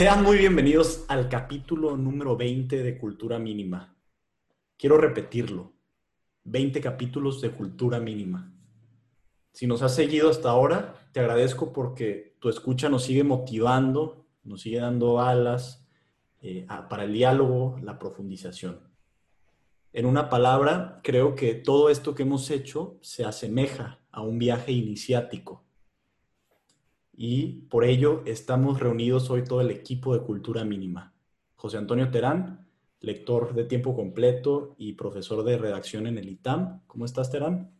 Sean muy bienvenidos al capítulo número 20 de Cultura Mínima. Quiero repetirlo. 20 capítulos de Cultura Mínima. Si nos has seguido hasta ahora, te agradezco porque tu escucha nos sigue motivando, nos sigue dando alas eh, para el diálogo, la profundización. En una palabra, creo que todo esto que hemos hecho se asemeja a un viaje iniciático. Y por ello estamos reunidos hoy todo el equipo de Cultura Mínima. José Antonio Terán, lector de tiempo completo y profesor de redacción en el ITAM. ¿Cómo estás, Terán?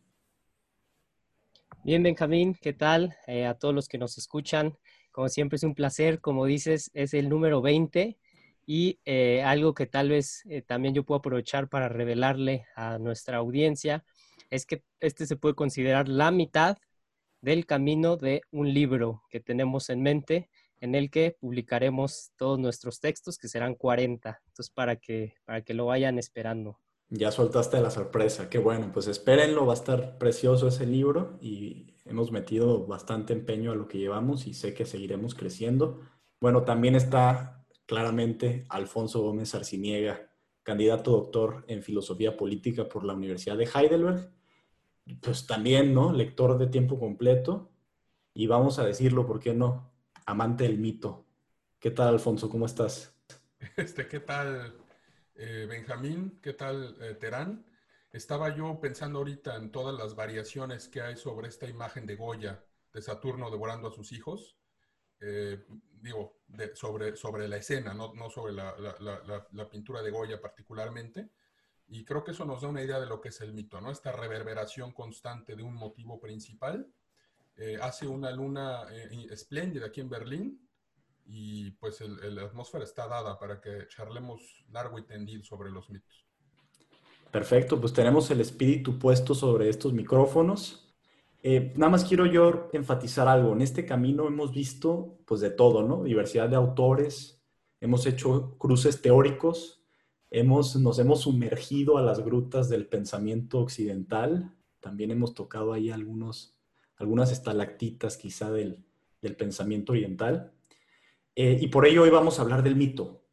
Bien, Benjamín, ¿qué tal? Eh, a todos los que nos escuchan, como siempre es un placer, como dices, es el número 20 y eh, algo que tal vez eh, también yo puedo aprovechar para revelarle a nuestra audiencia es que este se puede considerar la mitad del camino de un libro que tenemos en mente en el que publicaremos todos nuestros textos, que serán 40. Entonces, para que, para que lo vayan esperando. Ya soltaste la sorpresa, qué bueno, pues espérenlo, va a estar precioso ese libro y hemos metido bastante empeño a lo que llevamos y sé que seguiremos creciendo. Bueno, también está claramente Alfonso Gómez Arciniega, candidato doctor en filosofía política por la Universidad de Heidelberg. Pues también, ¿no? Lector de tiempo completo. Y vamos a decirlo, ¿por qué no? amante del mito. ¿Qué tal, Alfonso? ¿Cómo estás? Este, ¿Qué tal, eh, Benjamín? ¿Qué tal, eh, Terán? Estaba yo pensando ahorita en todas las variaciones que hay sobre esta imagen de Goya, de Saturno devorando a sus hijos. Eh, digo, sobre, sobre la escena, no, no sobre la, la, la, pintura de Goya particularmente. Y creo que eso nos da una idea de lo que es el mito, ¿no? Esta reverberación constante de un motivo principal eh, hace una luna eh, espléndida aquí en Berlín y pues la atmósfera está dada para que charlemos largo y tendido sobre los mitos. Perfecto, pues tenemos el espíritu puesto sobre estos micrófonos. Eh, nada más quiero yo enfatizar algo. En este camino hemos visto pues de todo, ¿no? Diversidad de autores, hemos hecho cruces teóricos, hemos, nos hemos sumergido a las grutas del pensamiento occidental, también hemos tocado ahí algunos algunas estalactitas quizá del, pensamiento oriental. Eh, y por ello hoy vamos a hablar del mito,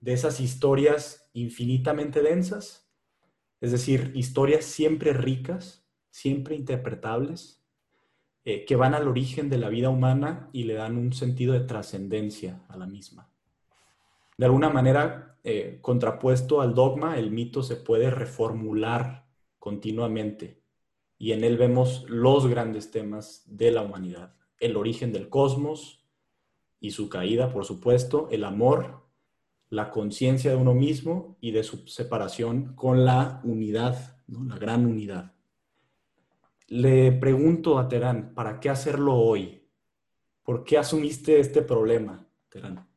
de esas historias infinitamente densas, es decir, historias siempre ricas, siempre interpretables, eh, que van al origen de la vida humana y le dan un sentido de trascendencia a la misma. De alguna manera, eh, contrapuesto al dogma, el mito se puede reformular continuamente y en él vemos los grandes temas de la humanidad. El origen del cosmos y su caída, por supuesto, el amor, la conciencia de uno mismo y de su separación con la unidad, la gran unidad. Le pregunto a Terán, ¿para qué hacerlo hoy? ¿Por qué asumiste este problema, Terán?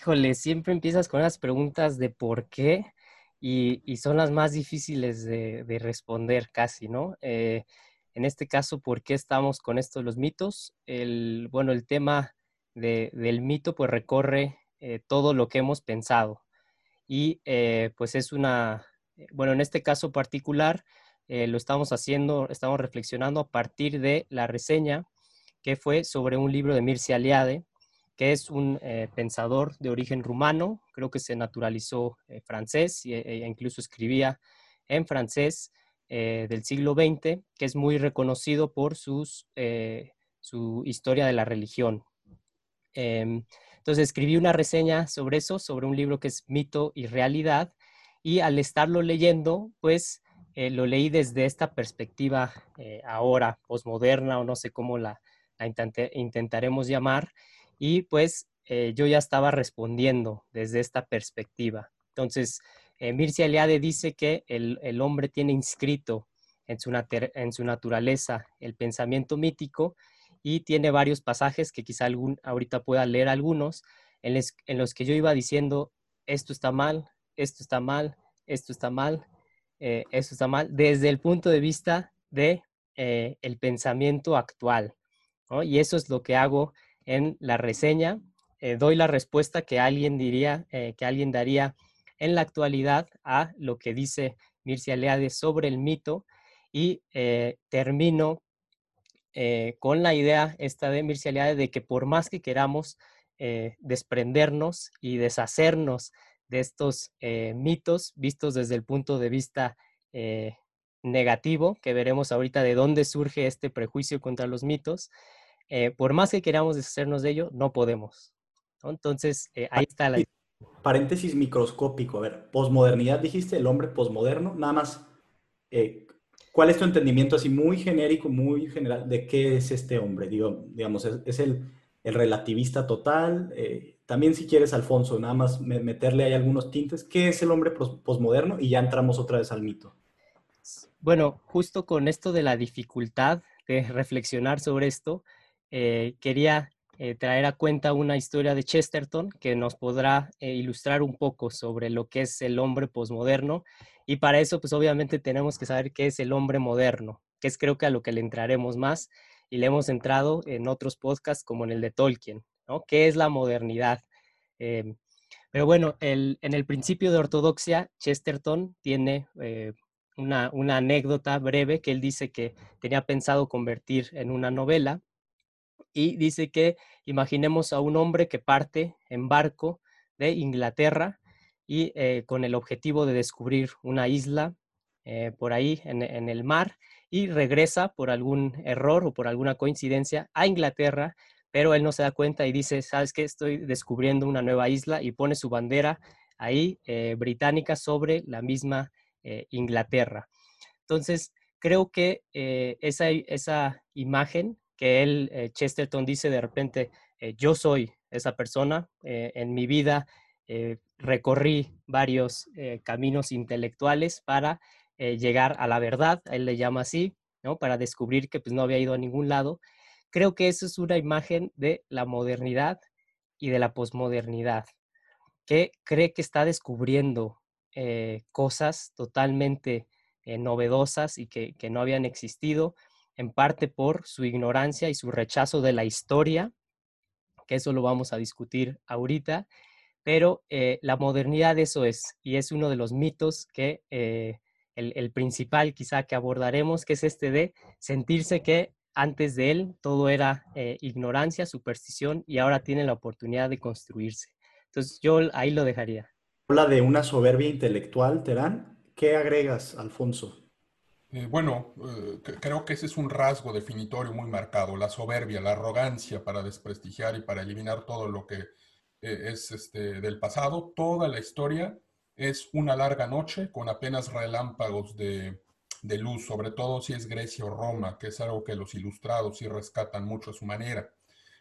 Híjole, siempre empiezas con las preguntas de por qué y, son las más difíciles de, responder casi, ¿no? Eh, en este caso, ¿por qué estamos con esto de los mitos? El, bueno, el tema del mito pues recorre eh, todo lo que hemos pensado y eh, pues es una, bueno, en este caso particular lo estamos haciendo, estamos reflexionando a partir de la reseña que fue sobre un libro de Mircea Eliade, que es un eh, pensador de origen rumano, creo que se naturalizó eh, francés e, e, incluso escribía en francés eh, del siglo XX, que es muy reconocido por sus, su historia de la religión. Em, entonces escribí una reseña sobre eso, sobre un libro que es Mito y Realidad, y al estarlo leyendo, pues lo leí desde esta perspectiva ahora, posmoderna o no sé cómo la, intentaremos llamar, y pues eh, yo ya estaba respondiendo desde esta perspectiva. Entonces, eh, Mircea Eliade dice que el, hombre tiene inscrito en su, naturaleza el pensamiento mítico y tiene varios pasajes que quizá algún, ahorita pueda leer algunos, en, en, los que yo iba diciendo, esto está mal, esto está mal, esto está mal, eh, esto está mal, desde el punto de vista de eh, el pensamiento actual. Y eso es lo que hago en la reseña. Eh, doy la respuesta que alguien diría, eh, que alguien daría en la actualidad a lo que dice Mircea Eliade sobre el mito y eh, termino con la idea esta de Mircea Eliade de que por más que queramos desprendernos y deshacernos de estos mitos vistos desde el punto de vista negativo, que veremos ahorita de dónde surge este prejuicio contra los mitos, por más que queramos deshacernos de ello, no podemos. Entonces, ahí está la... Paréntesis microscópico, a ver, posmodernidad dijiste, el hombre posmoderno, nada más, ¿cuál es tu entendimiento así muy genérico, muy general de qué es este hombre? Digo, digamos, es el el relativista total. Eh, también si quieres, Alfonso, nada más meterle ahí algunos tintes. ¿Qué es el hombre posmoderno? Y ya entramos otra vez al mito. Bueno, justo con esto de la dificultad de reflexionar sobre esto, eh, quería eh, traer a cuenta una historia de Chesterton que nos podrá ilustrar un poco sobre lo que es el hombre posmoderno. Y para eso, pues obviamente tenemos que saber qué es el hombre moderno, que es creo que a lo que le entraremos más y le hemos entrado en otros podcasts como en el de Tolkien, ¿no? ¿Qué es la modernidad? Em, pero bueno, en el principio de ortodoxia, Chesterton tiene eh, una, una, anécdota breve que él dice que tenía pensado convertir en una novela y dice que imaginemos a un hombre que parte en barco de Inglaterra y eh, con el objetivo de descubrir una isla eh, por ahí en, el mar y regresa por algún error o por alguna coincidencia a Inglaterra, pero él no se da cuenta y dice, ¿sabes qué? Estoy descubriendo una nueva isla y pone su bandera ahí eh, británica sobre la misma Inglaterra. Entonces, creo que esa, esa imagen que él, Chesterton, dice de repente, yo soy esa persona, en mi vida recorrí varios caminos intelectuales para eh, llegar a la verdad, él le llama así, ¿no? Para descubrir que pues no había ido a ningún lado. Creo que eso es una imagen de la modernidad y de la posmodernidad, que cree que está descubriendo eh, cosas totalmente eh, novedosas y que, que no habían existido, en parte por su ignorancia y su rechazo de la historia, que eso lo vamos a discutir ahorita, pero la modernidad eso es, y es uno de los mitos que el, principal quizá que abordaremos, que es este de sentirse que antes de él todo era eh, ignorancia, superstición y ahora tiene la oportunidad de construirse. Entonces yo ahí lo dejaría. Habla de una soberbia intelectual, Terán. ¿Qué agregas, Alfonso? Eh, bueno, eh, creo que ese es un rasgo definitorio muy marcado, la soberbia, la arrogancia para desprestigiar y para eliminar todo lo que es este, del pasado. Toda la historia es una larga noche con apenas relámpagos de, luz, sobre todo si es Grecia o Roma, que es algo que los ilustrados sí rescatan mucho a su manera.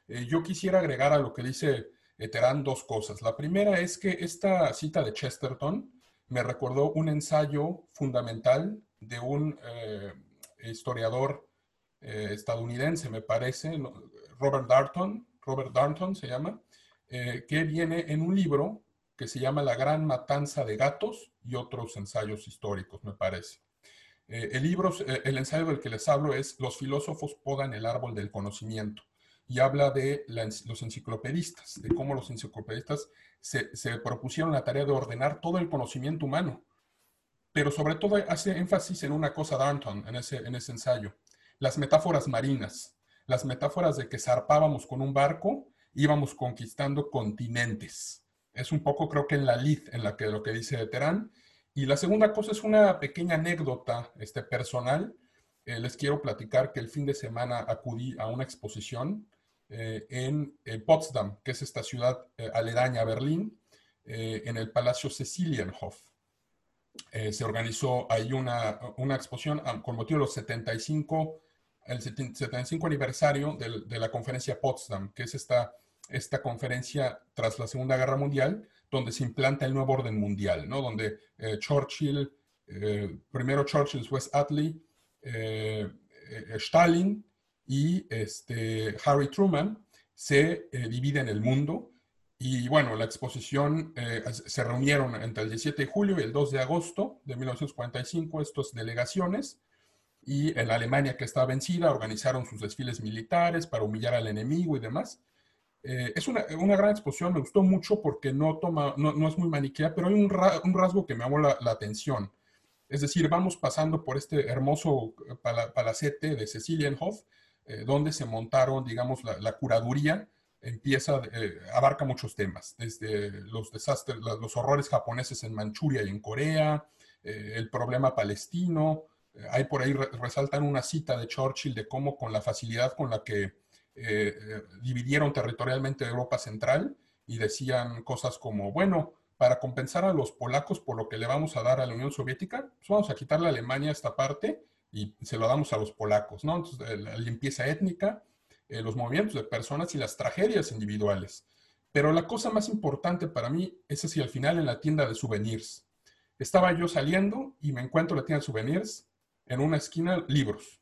Eh, yo quisiera agregar a lo que dice Terán dos cosas. La primera es que esta cita de Chesterton me recordó un ensayo fundamental de un eh, historiador eh, estadounidense, me parece, Robert Darnton, Robert Darnton se llama, que viene en un libro que se llama La Gran Matanza de Gatos y otros ensayos históricos, me parece. Eh, el libro, eh, el ensayo del que les hablo es Los filósofos podan el árbol del conocimiento y habla de los enciclopedistas, de cómo los enciclopedistas se, propusieron la tarea de ordenar todo el conocimiento humano. Pero sobre todo hace énfasis en una cosa Darnton en ese, en ese ensayo, las metáforas marinas, las metáforas de que zarpábamos con un barco, íbamos conquistando continentes es un poco, creo que en la lid en la que lo que dice Terán. Y la segunda cosa es una pequeña anécdota este, personal. Eh, les quiero platicar que el fin de semana acudí a una exposición eh, en Potsdam, que es esta ciudad eh, aledaña a Berlín, en el Palacio Cecilienhof. Se organizó ahí una, una exposición con motivo de los 75, el 75 aniversario de la conferencia Potsdam, que es esta esta conferencia tras la Segunda Guerra Mundial, donde se implanta el nuevo orden mundial, ¿no? Donde eh, Churchill, eh, primero Churchill, después Attlee, eh, Stalin y este, Harry Truman se dividen el mundo. Y bueno, la exposición se reunieron entre el 17 de julio y el 2 de agosto de 1945 estas delegaciones y en la Alemania que estaba vencida organizaron sus desfiles militares para humillar al enemigo y demás. Eh, es una, una, gran exposición, me gustó mucho porque no, toma, no, no es muy maniquea, pero hay un, rasgo que me llamó la, atención. Es decir, vamos pasando por este hermoso palacete de Cecilienhof, eh, donde se montaron, digamos, la, curaduría empieza, eh, abarca muchos temas, desde los desastres, los horrores japoneses en Manchuria y en Corea, eh, el problema palestino. hay por ahí, resaltan una cita de Churchill de cómo con la facilidad con la que dividieron territorialmente Europa Central y decían cosas como, bueno, para compensar a los polacos por lo que le vamos a dar a la Unión Soviética, pues vamos a quitarle a Alemania esta parte y se lo damos a los polacos, ¿no? Entonces, la limpieza étnica, eh, los movimientos de personas y las tragedias individuales. Pero la cosa más importante para mí es hacia el final en la tienda de souvenirs. Estaba yo saliendo y me encuentro en la tienda de souvenirs, en una esquina, libros.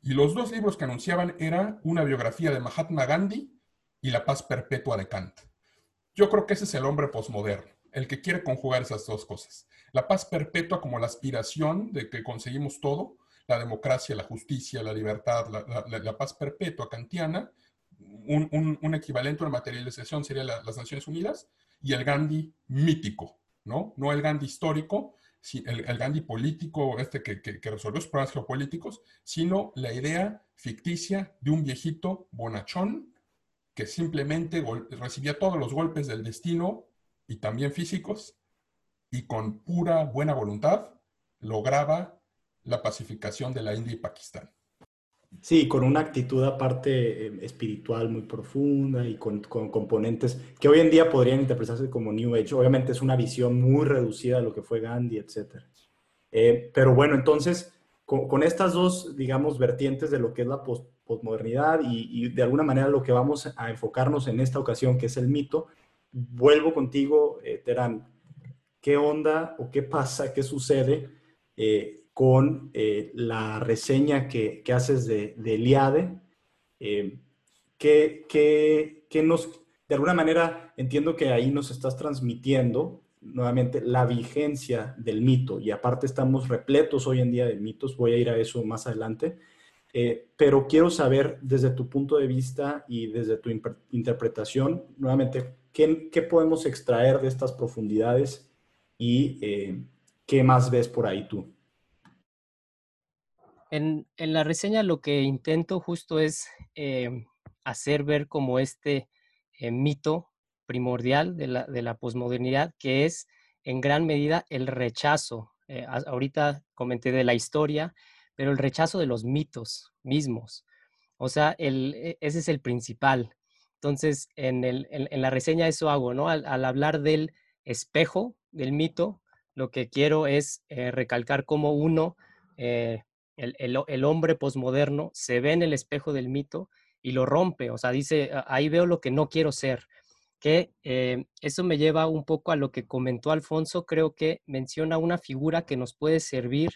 Y los dos libros que anunciaban era una biografía de Mahatma Gandhi y La paz perpetua de Kant. Yo creo que ese es el hombre posmoderno el que quiere conjugar esas dos cosas. La paz perpetua como la aspiración de que conseguimos todo, la democracia, la justicia, la libertad, la, paz perpetua kantiana, un, equivalente a una materialización sería las Naciones Unidas, y el Gandhi mítico, ¿no? No el Gandhi histórico, el, el Gandhi político, este que, que, resolvió sus problemas geopolíticos, sino la idea ficticia de un viejito bonachón que simplemente recibía todos los golpes del destino y también físicos, y con pura buena voluntad lograba la pacificación de la India y Pakistán. Sí, con una actitud aparte eh, espiritual muy profunda y con, componentes que hoy en día podrían interpretarse como New Age. Obviamente es una visión muy reducida de lo que fue Gandhi, etc. Eh, pero bueno, entonces, con, estas dos, digamos, vertientes de lo que es la posmodernidad y, y, de alguna manera lo que vamos a enfocarnos en esta ocasión, que es el mito, vuelvo contigo, eh, Terán. ¿Qué onda o qué pasa, qué sucede eh, con eh, la reseña que, haces de, de Eliade? ¿qué, nos, de alguna manera, entiendo que ahí nos estás transmitiendo nuevamente la vigencia del mito y aparte estamos repletos hoy en día de mitos, voy a ir a eso más adelante, pero quiero saber desde tu punto de vista y desde tu interpretación, nuevamente, ¿Qué, podemos extraer de estas profundidades y eh, qué más ves por ahí tú? En, la reseña lo que intento justo es eh, hacer ver como este eh, mito primordial de la, de la posmodernidad, que es en gran medida el rechazo. ahorita comenté de la historia, pero el rechazo de los mitos mismos. O sea, el, e, ese es el principal. Entonces, en, la reseña eso hago, ¿no? Al, hablar del espejo, del mito, lo que quiero es eh, recalcar cómo uno, eh, el, hombre posmoderno, se ve en el espejo del mito y lo rompe, o sea, dice, ahí veo lo que no quiero ser, que eh, eso me lleva un poco a lo que comentó Alfonso, creo que menciona una figura que nos puede servir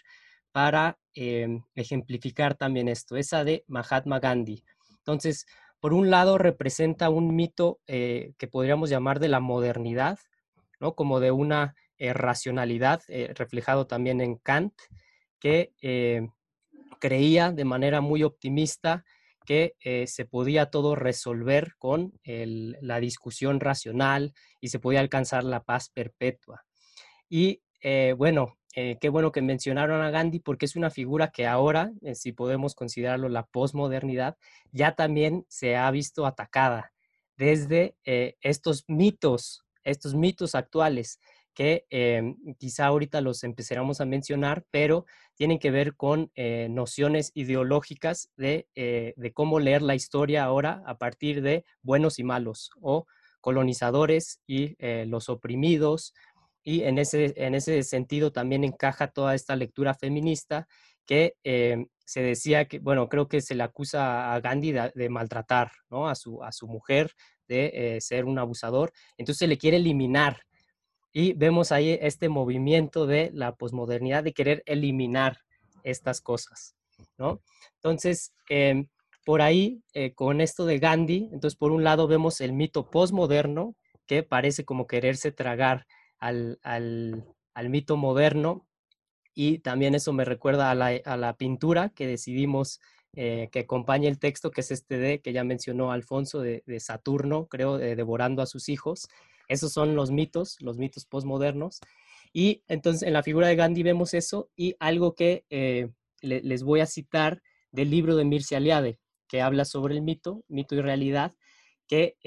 para ejemplificar también esto, esa de Mahatma Gandhi. Entonces, por un lado representa un mito eh, que podríamos llamar de la modernidad, ¿no? como de una eh, racionalidad, eh, reflejado también en Kant, que creía de manera muy optimista que se podía todo resolver con la discusión racional y se podía alcanzar la paz perpetua. Y bueno, eh, qué bueno que mencionaron a Gandhi porque es una figura que ahora, eh, si podemos considerarlo la posmodernidad, ya también se ha visto atacada desde eh, estos mitos, estos mitos actuales que quizá ahorita los empezaremos a mencionar, pero tienen que ver con nociones ideológicas de, de cómo leer la historia ahora a partir de buenos y malos o colonizadores y los oprimidos, y en ese, en ese sentido también encaja toda esta lectura feminista que eh, se decía que, bueno, creo que se le acusa a Gandhi de, maltratar ¿no? a, su, a su mujer, de eh, ser un abusador, entonces se le quiere eliminar. Y vemos ahí este movimiento de la posmodernidad de querer eliminar estas cosas, ¿no? Entonces, em, por ahí, eh, con esto de Gandhi, entonces por un lado vemos el mito posmoderno, que parece como quererse tragar al, mito moderno y también eso me recuerda a la, pintura que decidimos eh, que acompañe el texto, que es este de que ya mencionó Alfonso de, Saturno, creo, devorando a sus hijos. Esos son los mitos, los mitos postmodernos. Y entonces en la figura de Gandhi vemos eso y algo que eh, les voy a citar del libro de Mircea Eliade, que habla sobre el mito, mito y realidad, que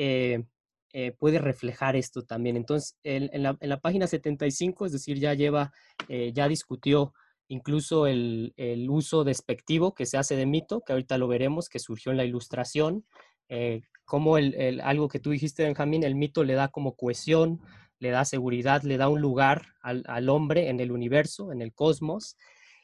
puede reflejar esto también. Entonces, en, la, página 75, es decir, ya lleva, ya discutió incluso el, uso despectivo que se hace de mito, que ahorita lo veremos, que surgió en la ilustración, eh, algo que tú dijiste, Benjamín, el mito le da como cohesión, le da seguridad, le da un lugar al, hombre en el universo, en el cosmos.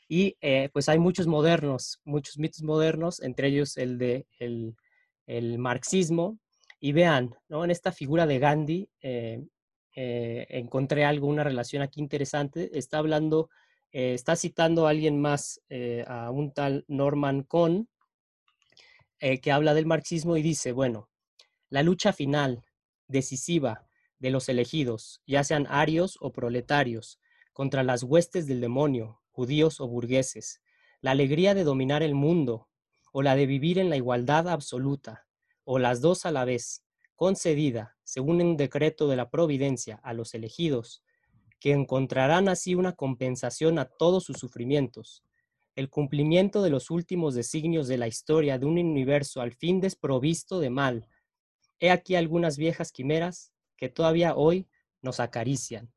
Y eh, pues hay muchos modernos, muchos mitos modernos, entre ellos el de el, marxismo. Y vean, ¿no? en esta figura de Gandhi, eh, encontré algo, una relación aquí interesante. Está hablando eh, está citando a alguien más, eh, a un tal Norman Cohn, eh, que habla del marxismo y dice, bueno, la lucha final, decisiva, de los elegidos, ya sean arios o proletarios, contra las huestes del demonio, judíos o burgueses, la alegría de dominar el mundo, o la de vivir en la igualdad absoluta, o las dos a la vez, concedida, según un decreto de la providencia, a los elegidos, que encontrarán así una compensación a todos sus sufrimientos, el cumplimiento de los últimos designios de la historia de un universo al fin desprovisto de mal. He aquí algunas viejas quimeras que todavía hoy nos acarician.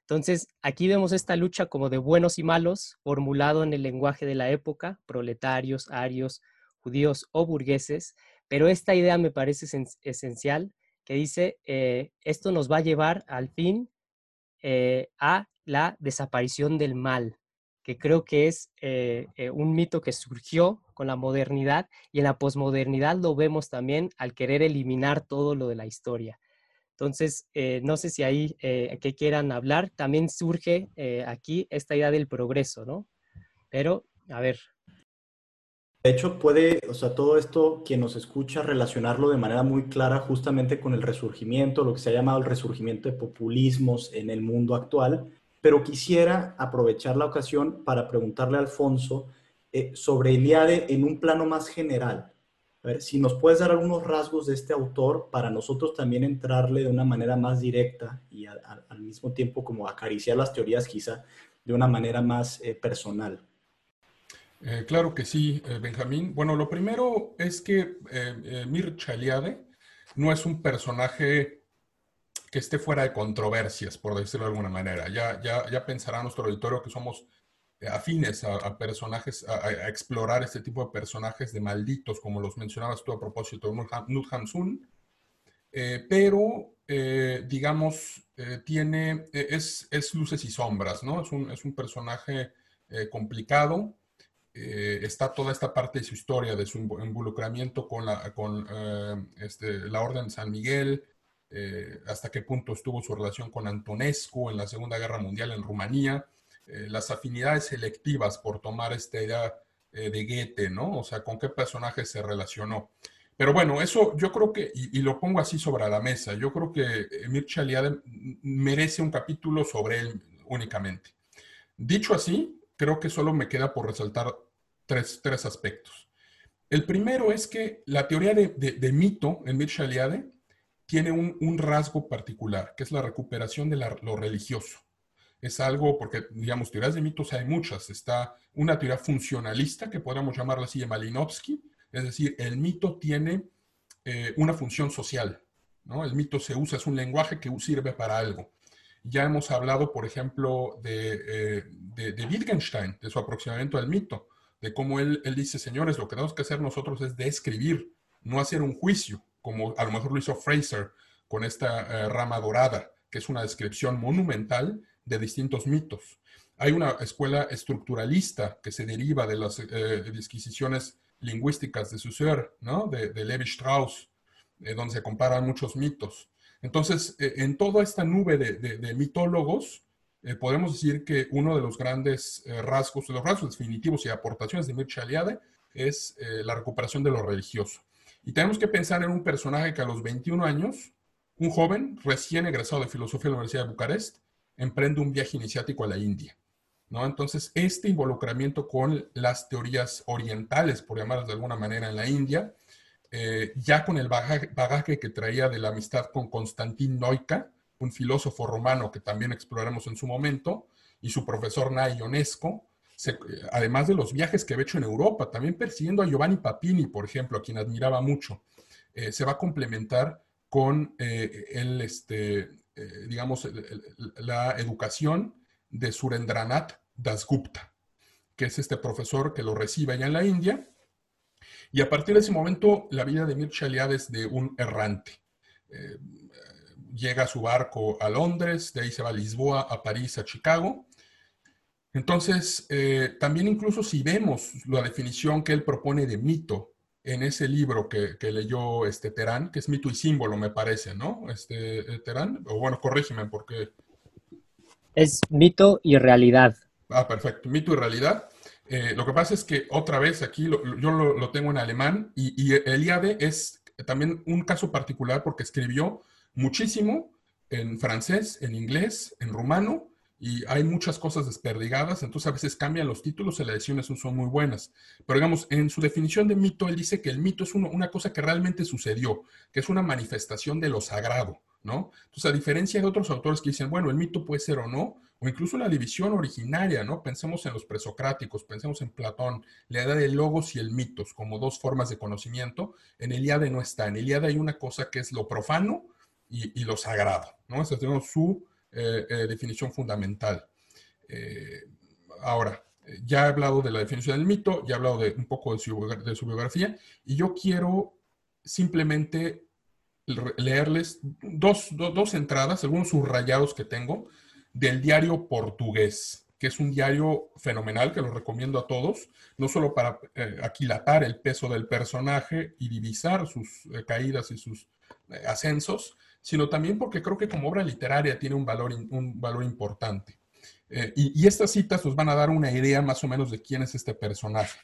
Entonces, aquí vemos esta lucha como de buenos y malos, formulado en el lenguaje de la época, proletarios, arios, judíos o burgueses, pero esta idea me parece esencial, que dice, eh, esto nos va a llevar al fin eh, a la desaparición del mal, que creo que es eh, eh, un mito que surgió con la modernidad y en la posmodernidad lo vemos también al querer eliminar todo lo de la historia. Entonces, no sé si ahí que quieran hablar, también surge aquí esta idea del progreso, ¿no? Pero, a ver, de hecho, puede, o sea, todo esto, quien nos escucha, relacionarlo de manera muy clara justamente con el resurgimiento, lo que se ha llamado el resurgimiento de populismos en el mundo actual. Pero quisiera aprovechar la ocasión para preguntarle a Alfonso eh, sobre Eliade en un plano más general. Si nos puedes dar algunos rasgos de este autor para nosotros también entrarle de una manera más directa y al mismo tiempo como acariciar las teorías quizá de una manera más eh, personal. Eh, claro que sí, Benjamín. Bueno, lo primero es que Mircea Eliade no es un personaje que esté fuera de controversias, por decirlo de alguna manera. Ya, ya, ya pensará nuestro auditorio que somos afines a, personajes, a, explorar este tipo de personajes de malditos, como los mencionabas tú a propósito de Nut Hamsun. pero, digamos, tiene, es, es, luces y sombras, ¿no? Es un, es un personaje complicado, eh, está toda esta parte de su historia, de su involucramiento con la, con, eh, este, la Orden de San Miguel, eh, hasta qué punto estuvo su relación con Antonescu en la Segunda Guerra Mundial en Rumanía, las afinidades selectivas por tomar esta idea de Goethe, ¿no? O sea, con qué personaje se relacionó. Pero bueno, eso yo creo que, y, lo pongo así sobre la mesa, yo creo que Mircea Eliade merece un capítulo sobre él únicamente. Dicho así, creo que solo me queda por resaltar tres, tres aspectos. El primero es que la teoría de, de, mito en Mircea Eliade tiene un, rasgo particular, que es la recuperación de lo religioso. Es algo, porque, digamos, teorías de mitos hay muchas. Está una teoría funcionalista, que podríamos llamarla así de Malinowski, es decir, el mito tiene eh, una función social. ¿no? El mito se usa, es un lenguaje que sirve para algo. Ya hemos hablado, por ejemplo, eh, de, de, Wittgenstein, de su aproximamiento al mito, de cómo él, él dice, señores, lo que tenemos que hacer nosotros es describir, no hacer un juicio, como a lo mejor lo hizo Fraser con esta eh, rama dorada, que es una descripción monumental de distintos mitos. Hay una escuela estructuralista que se deriva de las eh, disquisiciones lingüísticas de Saussure, ¿no? de, de Levi Strauss, donde se comparan muchos mitos. Entonces, eh, en toda esta nube de, mitólogos, eh, podemos decir que uno de los grandes eh, rasgos, de los rasgos definitivos y aportaciones de Mircea Eliade es la recuperación de lo religioso. Y tenemos que pensar en un personaje que a los 21 años, un joven recién egresado de filosofía de la Universidad de Bucarest, emprende un viaje iniciático a la India. ¿no? Entonces, este involucramiento con las teorías orientales, por llamarlas de alguna manera, en la India, eh, ya con el bagaje, que traía de la amistad con Constantin Noica, un filósofo romano que también exploraremos en su momento, y su profesor Nay Ionesco, además de los viajes que había hecho en Europa, también persiguiendo a Giovanni Papini, por ejemplo, a quien admiraba mucho. eh, se va a complementar con eh, el, este, digamos, la educación de Surendranath Dasgupta, que es este profesor que lo recibe allá en la India. Y a partir de ese momento, la vida de Mircea Eliade es de un errante. llega a su barco a Londres, de ahí se va a Lisboa, a París, a Chicago, entonces, eh, también incluso si vemos la definición que él propone de mito en ese libro que, leyó este Terán, que es mito y símbolo, me parece, ¿no? Este eh, Terán, o bueno, corrígeme porque... Es mito y realidad. Ah, perfecto, mito y realidad. Eh, lo que pasa es que otra vez aquí yo lo, tengo en alemán y, y Eliade es también un caso particular porque escribió muchísimo en francés, en inglés, en rumano y hay muchas cosas desperdigadas, entonces a veces cambian los títulos y las ediciones no son muy buenas. Pero digamos, en su definición de mito, él dice que el mito es una cosa que realmente sucedió, que es una manifestación de lo sagrado, ¿no? Entonces, a diferencia de otros autores que dicen, bueno, el mito puede ser o no, o incluso la división originaria, ¿no? Pensemos en los presocráticos, pensemos en Platón, la idea de logos y el mitos como dos formas de conocimiento. En Eliade no está. En Eliade hay una cosa que es lo profano y, lo sagrado, ¿no? Esa es su eh, eh, definición fundamental. Eh, ahora, ya he hablado de la definición del mito, ya he hablado de un poco de su, biografía, y yo quiero simplemente leerles dos, dos, entradas, algunos subrayados que tengo, del diario portugués, que es un diario fenomenal que lo recomiendo a todos, no solo para aquilatar el peso del personaje y divisar sus caídas y sus ascensos, sino también porque creo que como obra literaria tiene un valor, un valor importante. Eh, y, estas citas nos van a dar una idea más o menos de quién es este personaje.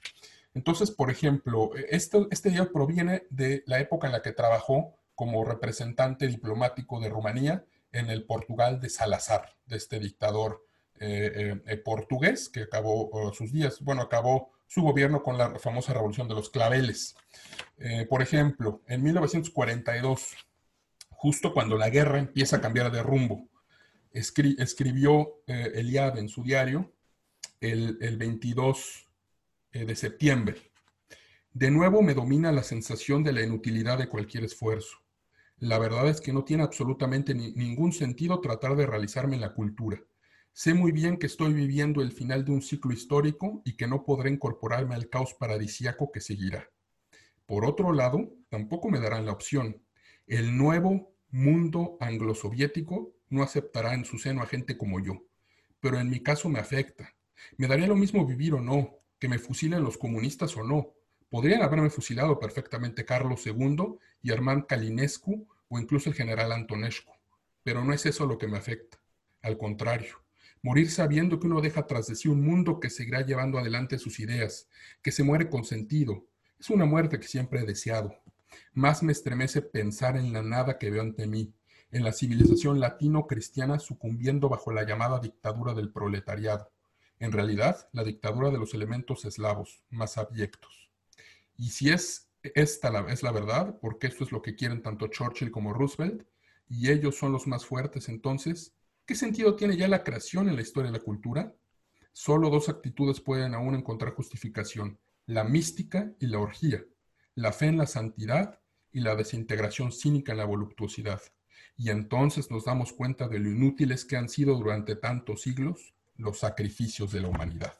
Entonces, por ejemplo, este, este día proviene de la época en la que trabajó como representante diplomático de Rumanía en el Portugal de Salazar, de este dictador eh, eh, portugués que acabó sus días, bueno, acabó su gobierno con la famosa revolución de los claveles. por ejemplo, en 1942, justo cuando la guerra empieza a cambiar de rumbo. escribió eh, en su diario el, 22 eh, de septiembre. De nuevo me domina la sensación de la inutilidad de cualquier esfuerzo. La verdad es que no tiene absolutamente ningún sentido tratar de realizarme en la cultura. Sé muy bien que estoy viviendo el final de un ciclo histórico y que no podré incorporarme al caos paradisiaco que seguirá. Por otro lado, tampoco me darán la opción. El nuevo mundo anglosoviético no aceptará en su seno a gente como yo, pero en mi caso me afecta. Me daría lo mismo vivir o no, que me fusilen los comunistas o no. Podrían haberme fusilado perfectamente Carlos II y Armand Kalinescu o incluso el general Antonescu, pero no es eso lo que me afecta. Al contrario, morir sabiendo que uno deja tras de sí un mundo que seguirá llevando adelante sus ideas, que se muere con sentido, es una muerte que siempre he deseado. Más me estremece pensar en la nada que veo ante mí, en la civilización latino-cristiana sucumbiendo bajo la llamada dictadura del proletariado. En realidad, la dictadura de los elementos eslavos, más abyectos. Y si es esta es la verdad, porque esto es lo que quieren tanto Churchill como Roosevelt, y ellos son los más fuertes, entonces, ¿qué sentido tiene ya la creación en la historia de la cultura? Solo dos actitudes pueden aún encontrar justificación, la mística y la orgía la fe en la santidad y la desintegración cínica en la voluptuosidad. Y entonces nos damos cuenta de lo inútiles que han sido durante tantos siglos los sacrificios de la humanidad.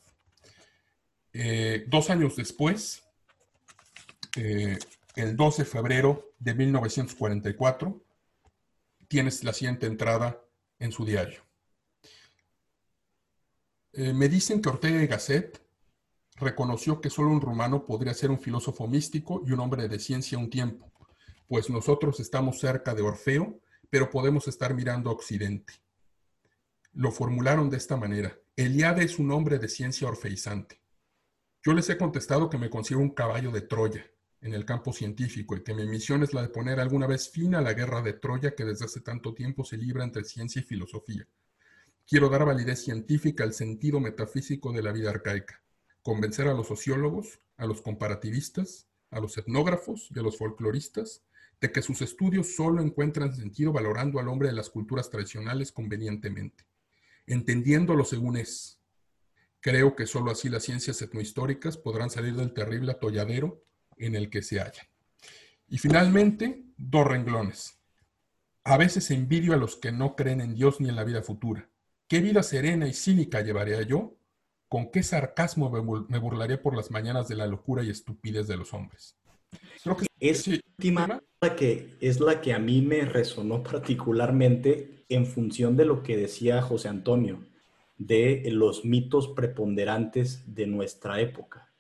Eh, dos años después, eh, el 12 de febrero de 1944, tienes la siguiente entrada en su diario. Eh, me dicen que Ortega y Gasset reconoció que solo un rumano podría ser un filósofo místico y un hombre de ciencia un tiempo, pues nosotros estamos cerca de Orfeo, pero podemos estar mirando a Occidente. Lo formularon de esta manera. Eliade es un hombre de ciencia orfeizante. Yo les he contestado que me considero un caballo de Troya en el campo científico y que mi misión es la de poner alguna vez fin a la guerra de Troya que desde hace tanto tiempo se libra entre ciencia y filosofía. Quiero dar validez científica al sentido metafísico de la vida arcaica convencer a los sociólogos, a los comparativistas, a los etnógrafos y a los folcloristas de que sus estudios solo encuentran sentido valorando al hombre de las culturas tradicionales convenientemente, entendiéndolo según es. Creo que solo así las ciencias etnohistóricas podrán salir del terrible atolladero en el que se hallan. Y finalmente, dos renglones. A veces envidio a los que no creen en Dios ni en la vida futura. ¿Qué vida serena y cínica llevaría yo? ¿Con qué sarcasmo me burlaría por las mañanas de la locura y estupidez de los hombres? Creo que es última la que es la que a mí me resonó particularmente en función de lo que decía José Antonio, de los mitos preponderantes de nuestra época.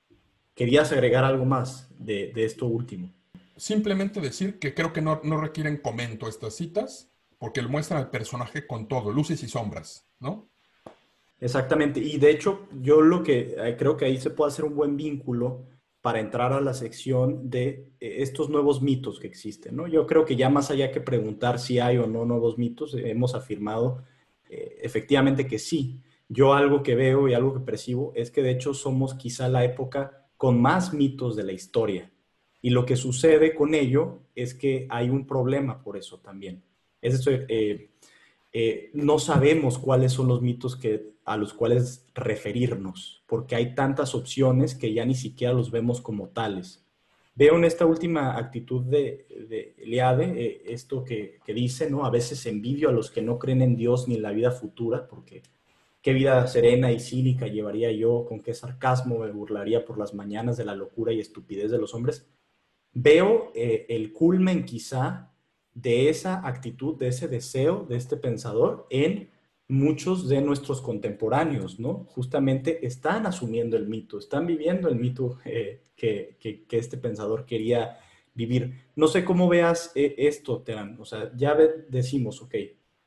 ¿Querías agregar algo más de, esto último? Simplemente decir que creo que no, no requieren comento estas citas, porque lo muestran al personaje con todo, luces y sombras, ¿no? Exactamente, y de hecho yo lo que eh, creo que ahí se puede hacer un buen vínculo para entrar a la sección de eh, estos nuevos mitos que existen. ¿no? Yo creo que ya más allá que preguntar si hay o no nuevos mitos, eh, hemos afirmado efectivamente que sí. Yo algo que veo y algo que percibo es que de hecho somos quizá la época con más mitos de la historia. Y lo que sucede con ello es que hay un problema por eso también. Es decir, no sabemos cuáles son los mitos que a los cuales referirnos, porque hay tantas opciones que ya ni siquiera los vemos como tales. Veo en esta última actitud de, de Eliade eh, esto que, que, dice, ¿no? A veces envidio a los que no creen en Dios ni en la vida futura, porque qué vida serena y cínica llevaría yo, con qué sarcasmo me burlaría por las mañanas de la locura y estupidez de los hombres. Veo eh, el culmen quizá de esa actitud, de ese deseo de este pensador en muchos de nuestros contemporáneos, ¿no? Justamente están asumiendo el mito, están viviendo el mito eh, que, este pensador quería vivir. No sé cómo veas eh, esto, Terán. O sea, ya decimos, ok,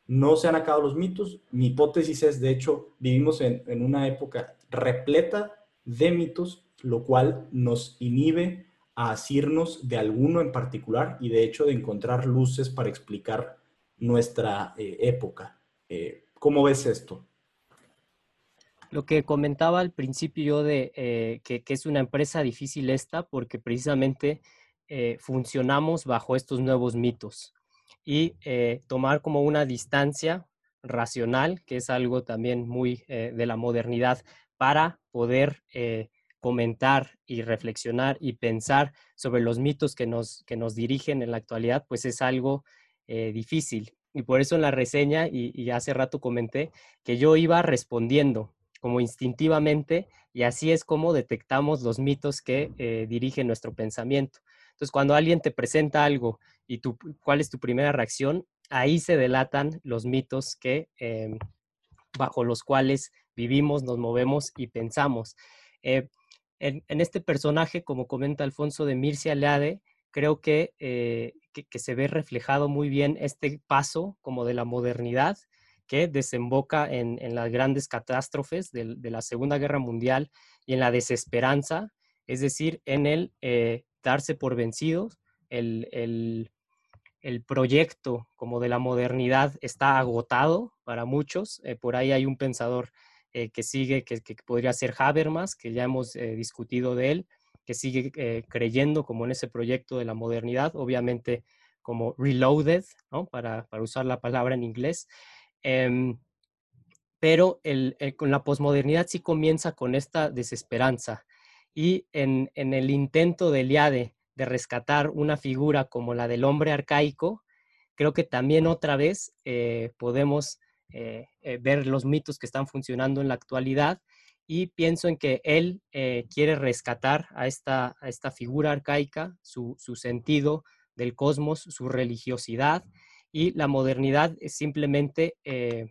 no se han acabado los mitos. Mi hipótesis es, de hecho, vivimos en, una época repleta de mitos, lo cual nos inhibe a asirnos de alguno en particular y de hecho de encontrar luces para explicar nuestra eh, época. ¿Cómo ves esto? Lo que comentaba al principio yo de eh, que, es una empresa difícil esta porque precisamente eh, funcionamos bajo estos nuevos mitos y eh, tomar como una distancia racional, que es algo también muy de la modernidad, para poder comentar y reflexionar y pensar sobre los mitos que nos, que nos dirigen en la actualidad, pues es algo difícil. Y por eso en la reseña, y, hace rato comenté, que yo iba respondiendo como instintivamente y así es como detectamos los mitos que eh, dirigen nuestro pensamiento. Entonces, cuando alguien te presenta algo y tú, cuál es tu primera reacción, ahí se delatan los mitos que, em, bajo los cuales vivimos, nos movemos y pensamos. Eh, en, este personaje, como comenta Alfonso de Mircea Leade, creo que eh, que, se ve reflejado muy bien este paso como de la modernidad que desemboca en, las grandes catástrofes de, la Segunda Guerra Mundial y en la desesperanza, es decir, en el eh, darse por vencidos, el, proyecto como de la modernidad está agotado para muchos. Eh, por ahí hay un pensador eh, que sigue, que, que, podría ser Habermas, que ya hemos discutido de él, que sigue eh, creyendo como en ese proyecto de la modernidad, obviamente como reloaded, para, para usar la palabra en inglés. Em, pero el, eh, con la posmodernidad sí comienza con esta desesperanza y en, en, el intento de Eliade de rescatar una figura como la del hombre arcaico, creo que también otra vez eh, podemos ver los mitos que están funcionando en la actualidad y pienso en que él eh, quiere rescatar a esta, a esta figura arcaica, su, sentido del cosmos, su religiosidad, y la modernidad simplemente eh,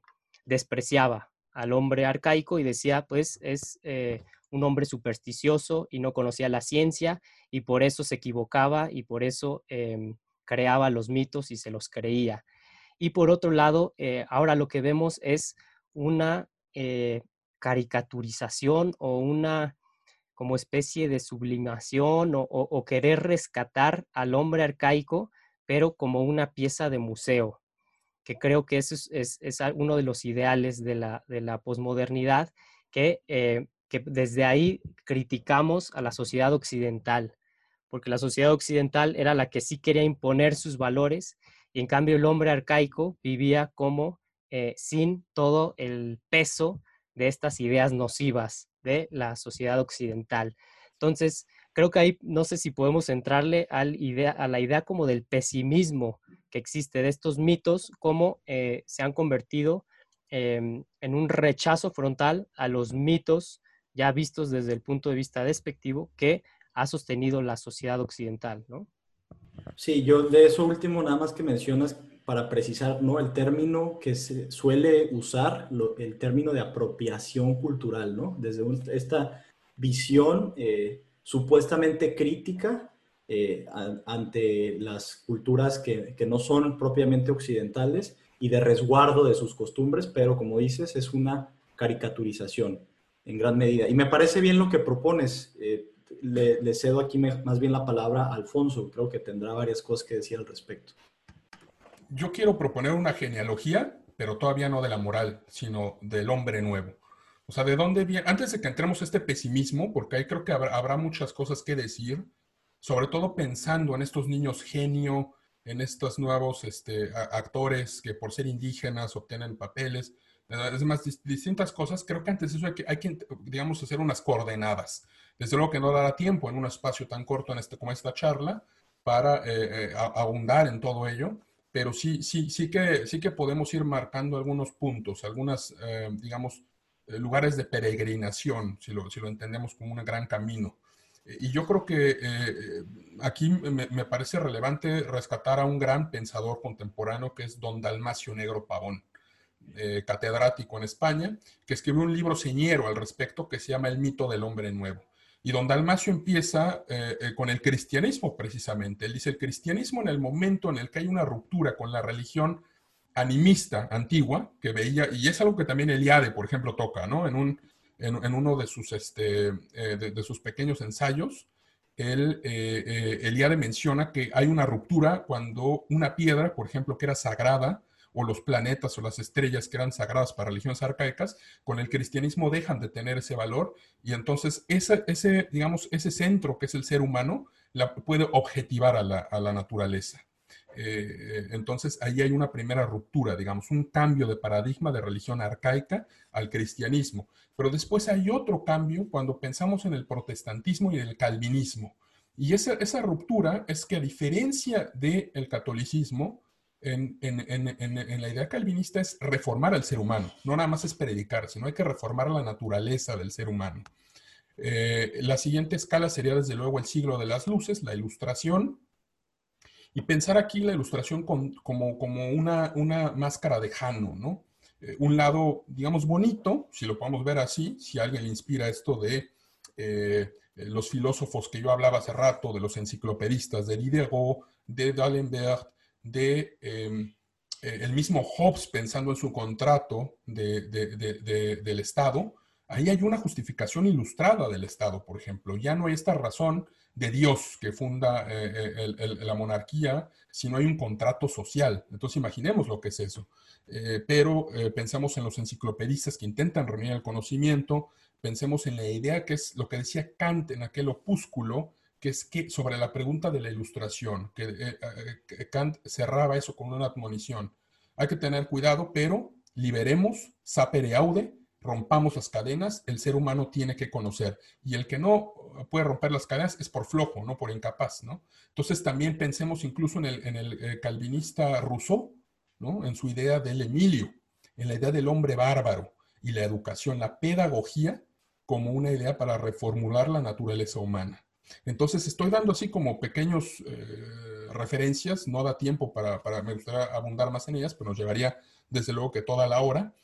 despreciaba al hombre arcaico y decía, pues es eh, un hombre supersticioso y no conocía la ciencia y por eso se equivocaba y por eso em, creaba los mitos y se los creía. Y por otro lado, ahora lo que vemos es una caricaturización o una como especie de sublimación o, querer rescatar al hombre arcaico, pero como una pieza de museo, que creo que eso es, uno de los ideales de la, de la posmodernidad, que, eh, que desde ahí criticamos a la sociedad occidental, porque la sociedad occidental era la que sí quería imponer sus valores y en cambio el hombre arcaico vivía como eh, sin todo el peso de estas ideas nocivas de la sociedad occidental. Entonces, creo que ahí no sé si podemos entrarle al idea, a la idea como del pesimismo que existe de estos mitos, cómo eh, se han convertido em, en un rechazo frontal a los mitos ya vistos desde el punto de vista despectivo que ha sostenido la sociedad occidental, ¿no? Sí, yo de eso último nada más que mencionas para precisar, ¿no? El término que se suele usar, el término de apropiación cultural, ¿no? Desde esta visión eh, supuestamente crítica eh, ante las culturas que, que, no son propiamente occidentales y de resguardo de sus costumbres, pero como dices, es una caricaturización en gran medida. Y me parece bien lo que propones. Eh, le, cedo aquí más bien la palabra a Alfonso, creo que tendrá varias cosas que decir al respecto. Yo quiero proponer una genealogía, pero todavía no de la moral, sino del hombre nuevo. O sea, ¿de dónde viene? Antes de que entremos a este pesimismo, porque ahí creo que habrá, muchas cosas que decir, sobre todo pensando en estos niños genio, en estos nuevos este, actores que por ser indígenas obtienen papeles, es más, distintas cosas. Creo que antes de eso hay que, hay que, digamos, hacer unas coordenadas. Desde luego que no dará tiempo en un espacio tan corto en este, como esta charla para eh, eh, abundar en todo ello, pero sí, sí, sí, que, sí que podemos ir marcando algunos puntos, algunas, eh, digamos, eh, lugares de peregrinación, si lo, si lo entendemos como un gran camino. Eh, y yo creo que aquí me, me, parece relevante rescatar a un gran pensador contemporáneo que es don Dalmacio Negro Pavón, catedrático en España, que escribió un libro señero al respecto que se llama El mito del hombre nuevo. Y don Dalmacio empieza con el cristianismo precisamente. Él dice, el cristianismo en el momento en el que hay una ruptura con la religión animista antigua que veía, y es algo que también Eliade, por ejemplo, toca, ¿no? En, un, en, uno de sus, este, eh, de, sus pequeños ensayos, él, eh, eh, Eliade menciona que hay una ruptura cuando una piedra, por ejemplo, que era sagrada, o los planetas o las estrellas que eran sagradas para religiones arcaicas, con el cristianismo dejan de tener ese valor y entonces ese, digamos, ese centro que es el ser humano la puede objetivar a la, a la naturaleza. Eh, entonces ahí hay una primera ruptura, digamos, un cambio de paradigma de religión arcaica al cristianismo. Pero después hay otro cambio cuando pensamos en el protestantismo y el calvinismo. Y esa, esa ruptura es que a diferencia del catolicismo, en, la idea calvinista es reformar al ser humano, no nada más es predicar, sino hay que reformar la naturaleza del ser humano. Eh, la siguiente escala sería desde luego el siglo de las luces, la ilustración, y pensar aquí la ilustración como, una, máscara de Jano, ¿no? Eh, un lado, digamos, bonito, si lo podemos ver así, si alguien le inspira esto de eh, los filósofos que yo hablaba hace rato, de los enciclopedistas, de Diderot, de D'Alembert, de em, eh, el mismo Hobbes pensando en su contrato de, del Estado, ahí hay una justificación ilustrada del Estado, por ejemplo. Ya no hay esta razón de Dios que funda eh, eh, la monarquía, si no hay un contrato social. Entonces imaginemos lo que es eso. Eh, pero pensamos en los enciclopedistas que intentan reunir el conocimiento, pensemos en la idea que es lo que decía Kant en aquel opúsculo, que es que sobre la pregunta de la ilustración, que Kant cerraba eso con una admonición. Hay que tener cuidado, pero liberemos, sapere aude, rompamos las cadenas, el ser humano tiene que conocer. Y el que no puede romper las cadenas es por flojo, no por incapaz, ¿no? Entonces también pensemos incluso en el, eh, calvinista Rousseau, ¿no? En su idea del Emilio, en la idea del hombre bárbaro y la educación, la pedagogía como una idea para reformular la naturaleza humana. Entonces estoy dando así como pequeños eh, referencias, no da tiempo para, para, me gustaría abundar más en ellas, pero nos llevaría desde luego que toda la hora.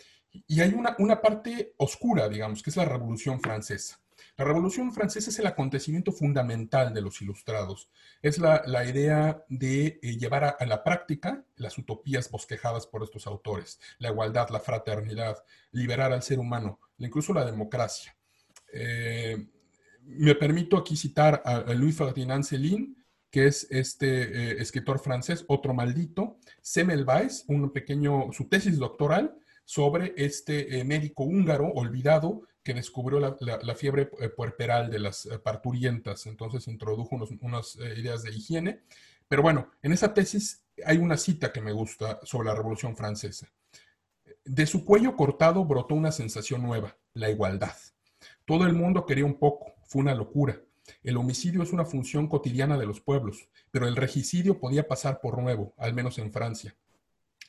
Y hay una, parte oscura, digamos, que es la Revolución Francesa. La Revolución Francesa es el acontecimiento fundamental de los ilustrados. Es la, idea de eh, llevar a, la práctica las utopías bosquejadas por estos autores. La igualdad, la fraternidad, liberar al ser humano, incluso la democracia. Eh, me permito aquí citar a, Louis Ferdinand Céline, que es este eh, escritor francés, otro maldito, Semmelweis, un pequeño, su tesis doctoral sobre este médico húngaro olvidado que descubrió la, fiebre eh, puerperal de las eh, parturientas, entonces introdujo unas eh, ideas de higiene. Pero bueno, en esa tesis hay una cita que me gusta sobre la Revolución Francesa. De su cuello cortado brotó una sensación nueva, la igualdad. Todo el mundo quería un poco, fue una locura. El homicidio es una función cotidiana de los pueblos, pero el regicidio podía pasar por nuevo, al menos en Francia.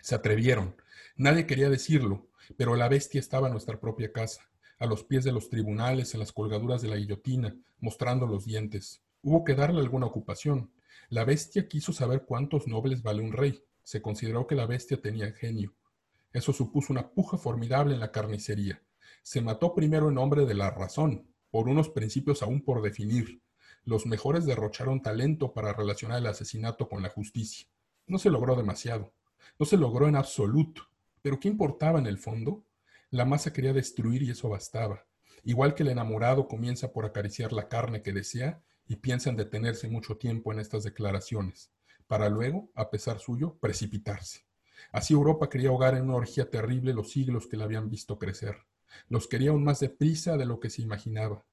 Se atrevieron. Nadie quería decirlo, pero la bestia estaba en nuestra propia casa, a los pies de los tribunales, en las colgaduras de la guillotina, mostrando los dientes. Hubo que darle alguna ocupación. La bestia quiso saber cuántos nobles vale un rey. Se consideró que la bestia tenía genio. Eso supuso una puja formidable en la carnicería. Se mató primero en nombre de la razón, por unos principios aún por definir. Los mejores derrocharon talento para relacionar el asesinato con la justicia. No se logró demasiado. No se logró en absoluto. Pero ¿qué importaba en el fondo? La masa quería destruir y eso bastaba. Igual que el enamorado comienza por acariciar la carne que desea y piensa en detenerse mucho tiempo en estas declaraciones, para luego, a pesar suyo, precipitarse. Así Europa quería ahogar en una orgía terrible los siglos que la habían visto crecer. Los quería aún más deprisa de lo que se imaginaba.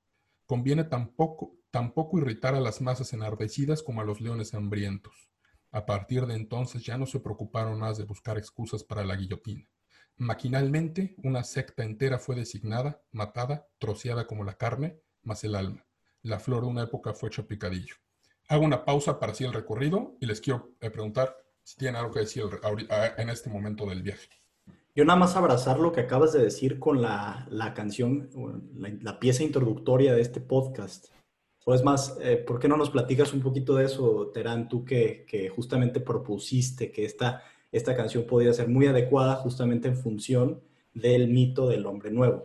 Conviene tampoco, tampoco irritar a las masas enardecidas como a los leones hambrientos. A partir de entonces ya no se preocuparon más de buscar excusas para la guillotina. Maquinalmente, una secta entera fue designada, matada, troceada como la carne, más el alma. La flor de una época fue hecha picadillo. Hago una pausa para así el recorrido y les quiero eh, preguntar si tienen algo que decir en este momento del viaje. Yo nada más abrazar lo que acabas de decir con la, canción, la, pieza introductoria de este podcast. O es más, eh, ¿por qué no nos platicas un poquito de eso, Terán, tú que, que justamente propusiste que esta, esta canción podría ser muy adecuada justamente en función del mito del hombre nuevo?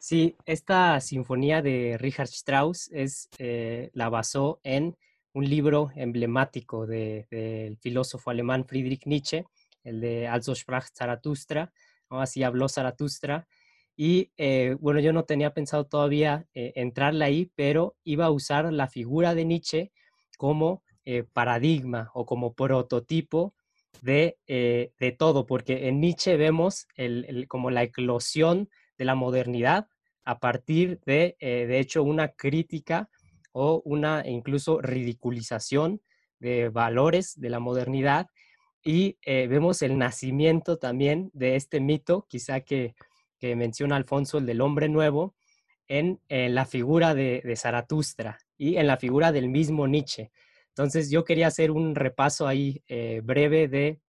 Sí, esta sinfonía de Richard Strauss es, eh, la basó en un libro emblemático del filósofo alemán Friedrich Nietzsche, el de Also sprach Zarathustra, así habló Zarathustra. Y eh, bueno, yo no tenía pensado todavía eh, entrarle ahí, pero iba a usar la figura de Nietzsche como eh, paradigma o como prototipo de, de, todo, porque en Nietzsche vemos como la eclosión de la modernidad a partir de, de hecho, una crítica o una incluso ridiculización de valores de la modernidad y eh, vemos el nacimiento también de este mito, quizá que, menciona Alfonso, el del hombre nuevo, en, la figura de, Zaratustra y en la figura del mismo Nietzsche. Entonces yo quería hacer un repaso ahí eh, breve de,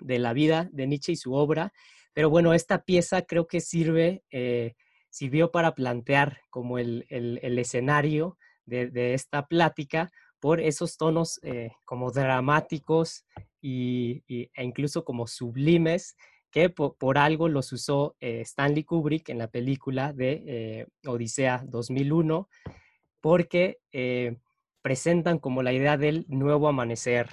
la vida de Nietzsche y su obra, pero bueno, esta pieza creo que sirve, eh, sirvió para plantear como el, escenario de, esta plática por esos tonos como dramáticos y, e incluso como sublimes que por, algo los usó eh, Stanley Kubrick en la película de eh, Odisea 2001, porque eh, presentan como la idea del nuevo amanecer.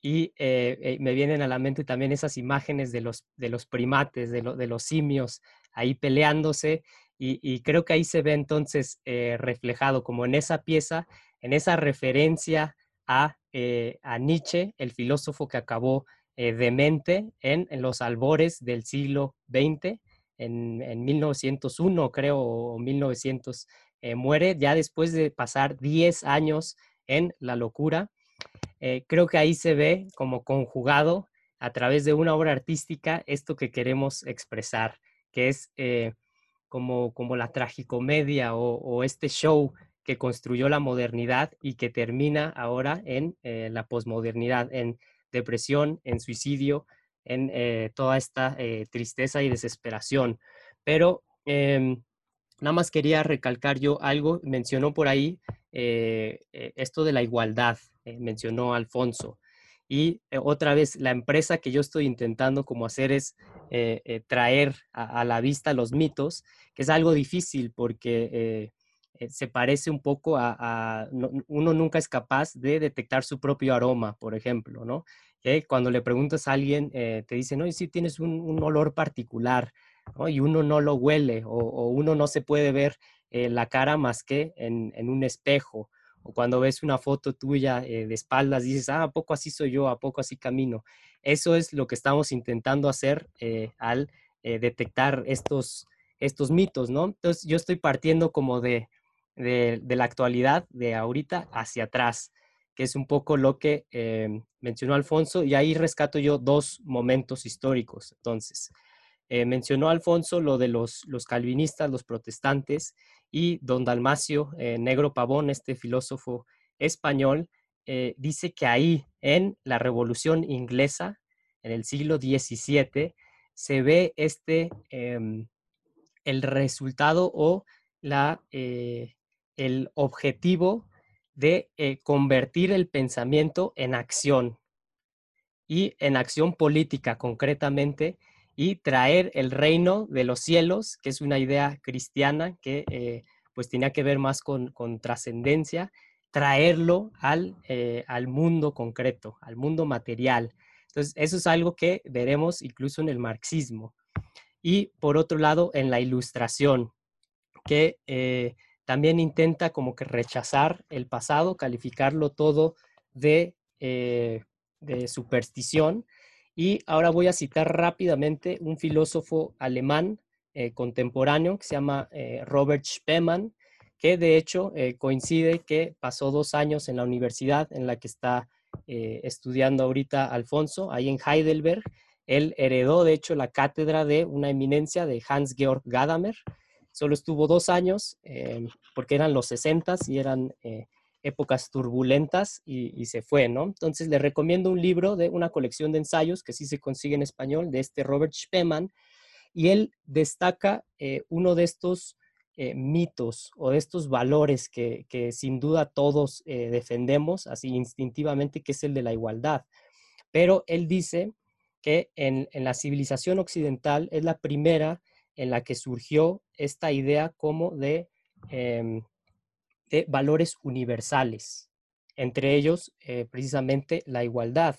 Y me vienen a la mente también esas imágenes de los, de los primates, de, de los simios ahí peleándose, y, y, creo que ahí se ve entonces reflejado como en esa pieza, en esa referencia eh, a, Nietzsche, el filósofo que acabó eh, demente en, los albores del siglo XX, en, 1901 creo, o 1900, eh, muere ya después de pasar 10 años en la locura. creo que ahí se ve como conjugado a través de una obra artística esto que queremos expresar, que es como, como la tragicomedia o, o este show que construyó la modernidad y que termina ahora en eh, la posmodernidad, en depresión, en suicidio, en eh, toda esta eh, tristeza y desesperación. Pero em, nada más quería recalcar yo algo, mencionó por ahí esto de la igualdad, mencionó Alfonso. Y otra vez, la empresa que yo estoy intentando como hacer es traer a, a, la vista los mitos, que es algo difícil porque eh, se parece un poco a, uno nunca es capaz de detectar su propio aroma, por ejemplo, ¿no? Que cuando le preguntas a alguien, eh, te dicen, no, si tienes un, olor particular, ¿no? Y uno no lo huele o, uno no se puede ver eh, la cara más que en, un espejo. O cuando ves una foto tuya de espaldas, dices, ah, ¿a poco así soy yo? ¿A poco así camino? Eso es lo que estamos intentando hacer al detectar estos, estos mitos, ¿no? Entonces yo estoy partiendo como de, de, la actualidad de ahorita hacia atrás, que es un poco lo que eh, mencionó Alfonso, y ahí rescato yo dos momentos históricos. Entonces, mencionó Alfonso lo de los, los, calvinistas, los protestantes, y don Dalmacio Negro Pavón, este filósofo español, dice que ahí, en la Revolución Inglesa, en el siglo XVII, se ve este, em, el resultado o la, eh, el objetivo de eh, convertir el pensamiento en acción y en acción política concretamente y traer el reino de los cielos, que es una idea cristiana que eh, pues tenía que ver más con, con trascendencia, traerlo al, al mundo concreto, al mundo material. Entonces, eso es algo que veremos incluso en el marxismo. Y por otro lado, en la ilustración, que eh, también intenta como que rechazar el pasado, calificarlo todo de, eh, superstición. Y ahora voy a citar rápidamente un filósofo alemán eh, contemporáneo que se llama Robert Spemann, que de hecho coincide que pasó dos años en la universidad en la que está eh, estudiando ahorita Alfonso, ahí en Heidelberg. Él heredó, de hecho, la cátedra de una eminencia de Hans-Georg Gadamer. Solo estuvo dos años, eh, porque eran los 60 y eran eh, épocas turbulentas y, se fue, ¿no? Entonces le recomiendo un libro de una colección de ensayos que sí se consigue en español, de este Robert Spemann, y él destaca uno de estos eh, mitos o de estos valores que, sin duda todos eh, defendemos así instintivamente, que es el de la igualdad. Pero él dice que en, la civilización occidental es la primera en la que surgió esta idea como de, em, valores universales, entre ellos eh, precisamente la igualdad.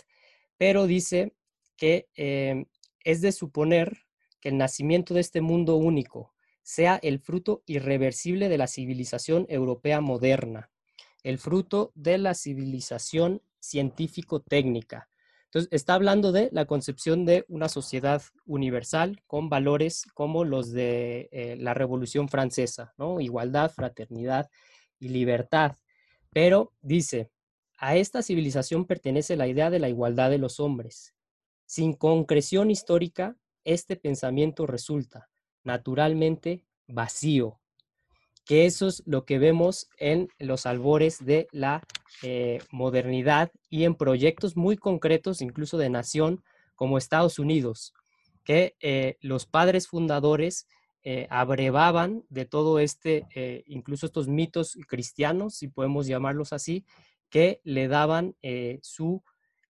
Pero dice que em, es de suponer que el nacimiento de este mundo único, sea el fruto irreversible de la civilización europea moderna, el fruto de la civilización científico-técnica. Entonces, está hablando de la concepción de una sociedad universal con valores como los de eh, la Revolución Francesa, ¿no? Igualdad, fraternidad y libertad. Pero dice, a esta civilización pertenece la idea de la igualdad de los hombres. Sin concreción histórica, este pensamiento resulta, naturalmente vacío, que eso es lo que vemos en los albores de la eh, modernidad y en proyectos muy concretos, incluso de nación, como Estados Unidos, que eh, los padres fundadores eh, abrevaban de todo este, incluso estos mitos cristianos, si podemos llamarlos así, que le daban su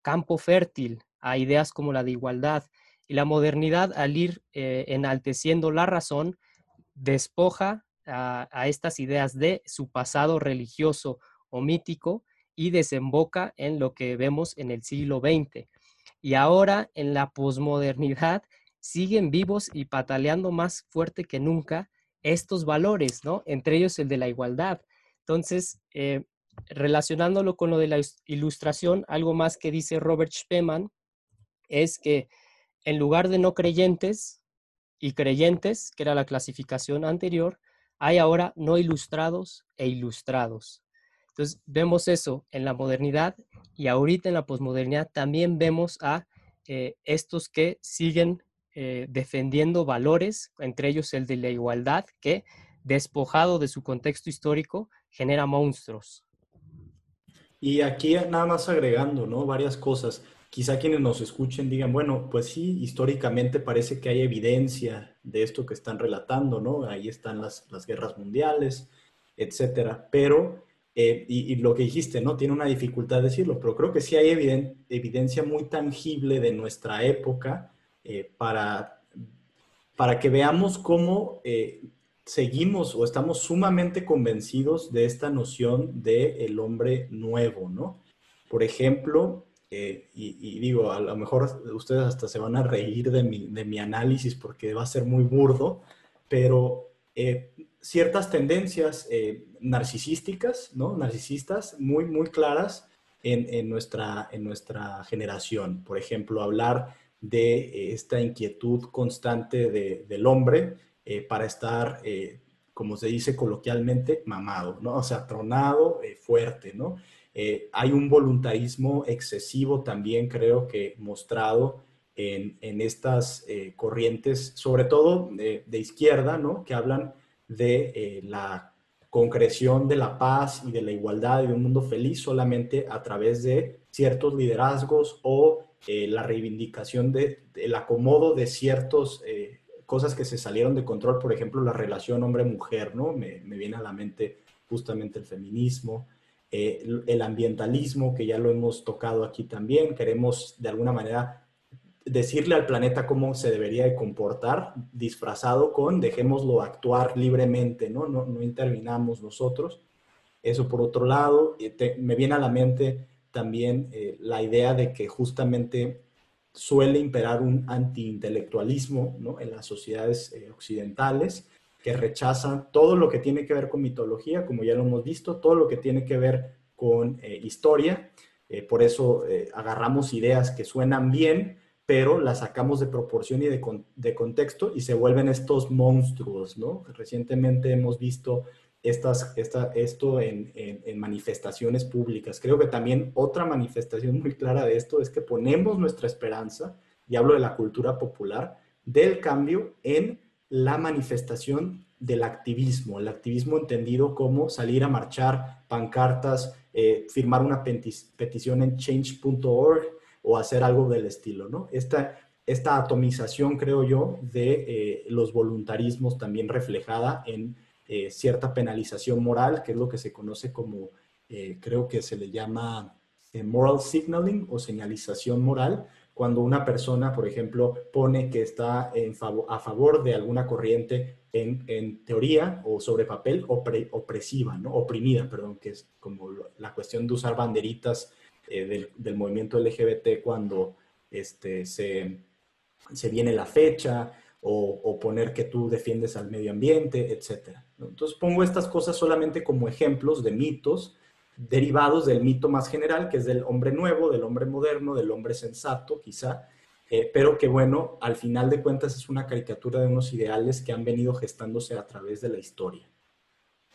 campo fértil a ideas como la de igualdad, y la modernidad, al ir enalteciendo la razón, despoja a, estas ideas de su pasado religioso o mítico y desemboca en lo que vemos en el siglo XX. Y ahora en la posmodernidad siguen vivos y pataleando más fuerte que nunca estos valores, ¿no? Entre ellos el de la igualdad. Entonces, eh, relacionándolo con lo de la ilustración, algo más que dice Robert Spemann es que en lugar de no creyentes y creyentes, que era la clasificación anterior, hay ahora no ilustrados e ilustrados. Entonces, vemos eso en la modernidad y ahorita en la posmodernidad también vemos a eh, estos que siguen eh, defendiendo valores, entre ellos el de la igualdad, que despojado de su contexto histórico genera monstruos. Y aquí nada más agregando, ¿no? Varias cosas quizá quienes nos escuchen digan, bueno, pues sí, históricamente parece que hay evidencia de esto que están relatando, ¿no? Ahí están las, guerras mundiales, etcétera. Pero, eh, y, lo que dijiste, ¿no? Tiene una dificultad decirlo, pero creo que sí hay evidencia muy tangible de nuestra época eh, para, para que veamos cómo eh, seguimos o estamos sumamente convencidos de esta noción de el hombre nuevo, ¿no? Por ejemplo, eh, y, digo, a lo mejor ustedes hasta se van a reír de mi, de mi análisis porque va a ser muy burdo, pero eh, ciertas tendencias eh, narcisísticas, ¿no? Narcisistas muy, muy claras en, en, nuestra, en nuestra generación. Por ejemplo, hablar de esta inquietud constante de, del hombre para estar, como se dice coloquialmente, mamado, ¿no? O sea, tronado, fuerte, ¿no? Eh, hay un voluntarismo excesivo también, creo que mostrado en, estas eh, corrientes, sobre todo de, izquierda, ¿no? que hablan de eh, la concreción de la paz y de la igualdad y de un mundo feliz solamente a través de ciertos liderazgos o eh, la reivindicación del acomodo de ciertas cosas que se salieron de control, por ejemplo, la relación hombre-mujer, ¿no? Me, me, viene a la mente justamente el feminismo, el ambientalismo, que ya lo hemos tocado aquí también, queremos de alguna manera decirle al planeta cómo se debería de comportar, disfrazado con dejémoslo actuar libremente, ¿no? No, no intervinamos nosotros. Eso por otro lado, me viene a la mente también eh, la idea de que justamente suele imperar un antiintelectualismo ¿no? en las sociedades eh, occidentales que rechazan todo lo que tiene que ver con mitología, como ya lo hemos visto, todo lo que tiene que ver con eh, historia. por eso agarramos ideas que suenan bien, pero la sacamos de proporción y de, contexto y se vuelven estos monstruos, ¿no? Recientemente hemos visto estas, esto en, manifestaciones públicas. Creo que también otra manifestación muy clara de esto es que ponemos nuestra esperanza, y hablo de la cultura popular, del cambio en la manifestación del activismo, el activismo entendido como salir a marchar, pancartas, eh, firmar una petición en change.org, o hacer algo del estilo, ¿no? Esta, esta atomización, creo yo, de eh, los voluntarismos también reflejada en eh, cierta penalización moral, que es lo que se conoce como, creo que se le llama moral signaling o señalización moral, cuando una persona, por ejemplo, pone que está a favor de alguna corriente en, teoría o sobre papel opresiva, ¿no? oprimida, perdón, que es como la cuestión de usar banderitas eh, del, movimiento LGBT cuando este, se, se viene la fecha o, poner que tú defiendes al medio ambiente, etc. Entonces pongo estas cosas solamente como ejemplos de mitos derivados del mito más general, que es del hombre nuevo, del hombre moderno, del hombre sensato, quizá, eh, pero que bueno, al final de cuentas es una caricatura de unos ideales que han venido gestándose a través de la historia.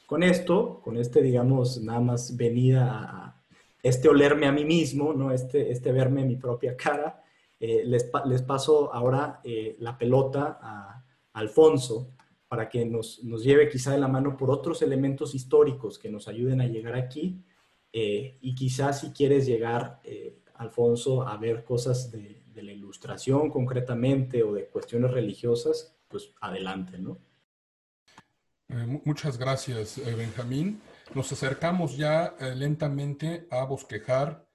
Con esto, con este, digamos, nada más venida a, este olerme a mí mismo, ¿no? este, este verme en mi propia cara. Eh, les, les, paso ahora eh, la pelota a, Alfonso para que nos, nos, lleve quizá de la mano por otros elementos históricos que nos ayuden a llegar aquí. Eh, y quizás si quieres llegar, Alfonso, a ver cosas de, la ilustración concretamente o de cuestiones religiosas, pues adelante, ¿no? muchas gracias, Benjamín. Nos acercamos ya eh, lentamente a bosquejar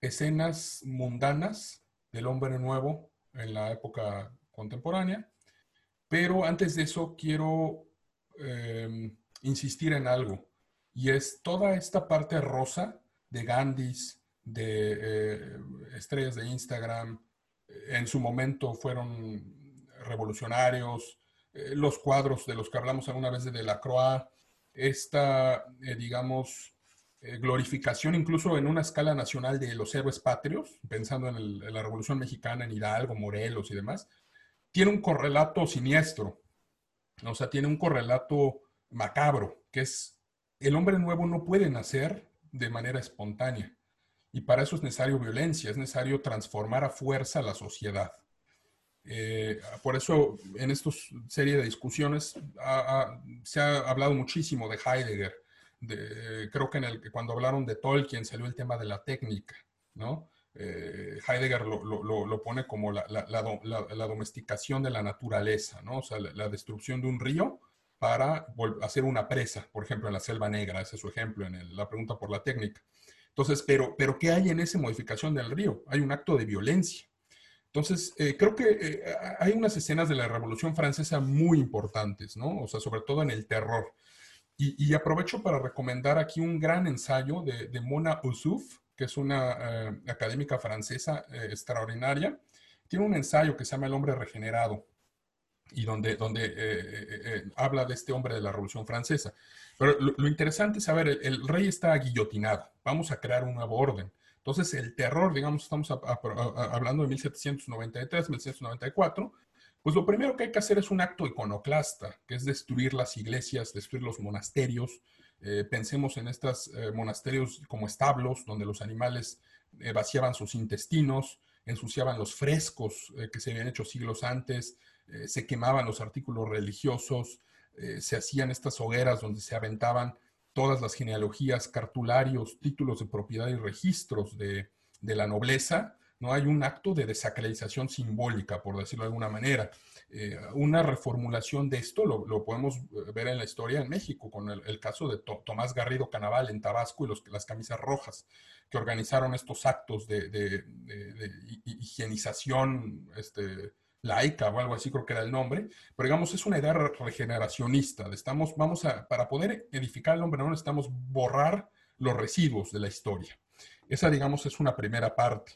escenas mundanas del hombre nuevo en la época contemporánea, pero antes de eso quiero insistir en algo, y es toda esta parte rosa de Gandhis, de eh, estrellas de Instagram, en su momento fueron revolucionarios, eh, los cuadros de los que hablamos alguna vez de Delacroix, esta, eh, digamos, glorificación incluso en una escala nacional de los héroes patrios, pensando en, la Revolución Mexicana, en Hidalgo, Morelos y demás, tiene un correlato siniestro, o sea, tiene un correlato macabro, que es el hombre nuevo no puede nacer de manera espontánea. Y para eso es necesario violencia, es necesario transformar a fuerza la sociedad. Eh, por eso en esta serie de discusiones se ha hablado muchísimo de Heidegger. creo que, cuando hablaron de Tolkien salió el tema de la técnica. Eh, Heidegger lo, pone como la, domesticación de la naturaleza, ¿no? O sea, la, destrucción de un río para hacer una presa, por ejemplo, en la selva negra, ese es su ejemplo en la pregunta por la técnica. Entonces, pero, pero ¿qué hay en esa modificación del río? Hay un acto de violencia. Entonces, eh, creo que eh, hay unas escenas de la Revolución Francesa muy importantes, ¿no? O sea, sobre todo en el terror. Y, aprovecho para recomendar aquí un gran ensayo de, Mona Oussouf, que es una eh, académica francesa extraordinaria. Tiene un ensayo que se llama El hombre regenerado y donde, donde habla de este hombre de la Revolución Francesa. Pero lo, interesante es saber, el rey está guillotinado, vamos a crear un nuevo orden. Entonces, el terror, digamos, estamos hablando de 1793, 1794, pues lo primero que hay que hacer es un acto iconoclasta, que es destruir las iglesias, destruir los monasterios. Eh, pensemos en estos eh, monasterios como establos, donde los animales eh, vaciaban sus intestinos, ensuciaban los frescos que se habían hecho siglos antes, se quemaban los artículos religiosos, se hacían estas hogueras donde se aventaban todas las genealogías, cartularios, títulos de propiedad y registros de, de la nobleza, no hay un acto de desacralización simbólica, por decirlo de alguna manera. Eh, una reformulación de esto lo, podemos eh, ver en la historia en México, con el, caso de Tomás Garrido Canaval en Tabasco y los, las camisas rojas, que organizaron estos actos de, higienización este, laica o algo así, creo que era el nombre, pero digamos, es una idea regeneracionista. Estamos, vamos a, para poder edificar el hombre no necesitamos borrar los residuos de la historia. Esa, digamos, es una primera parte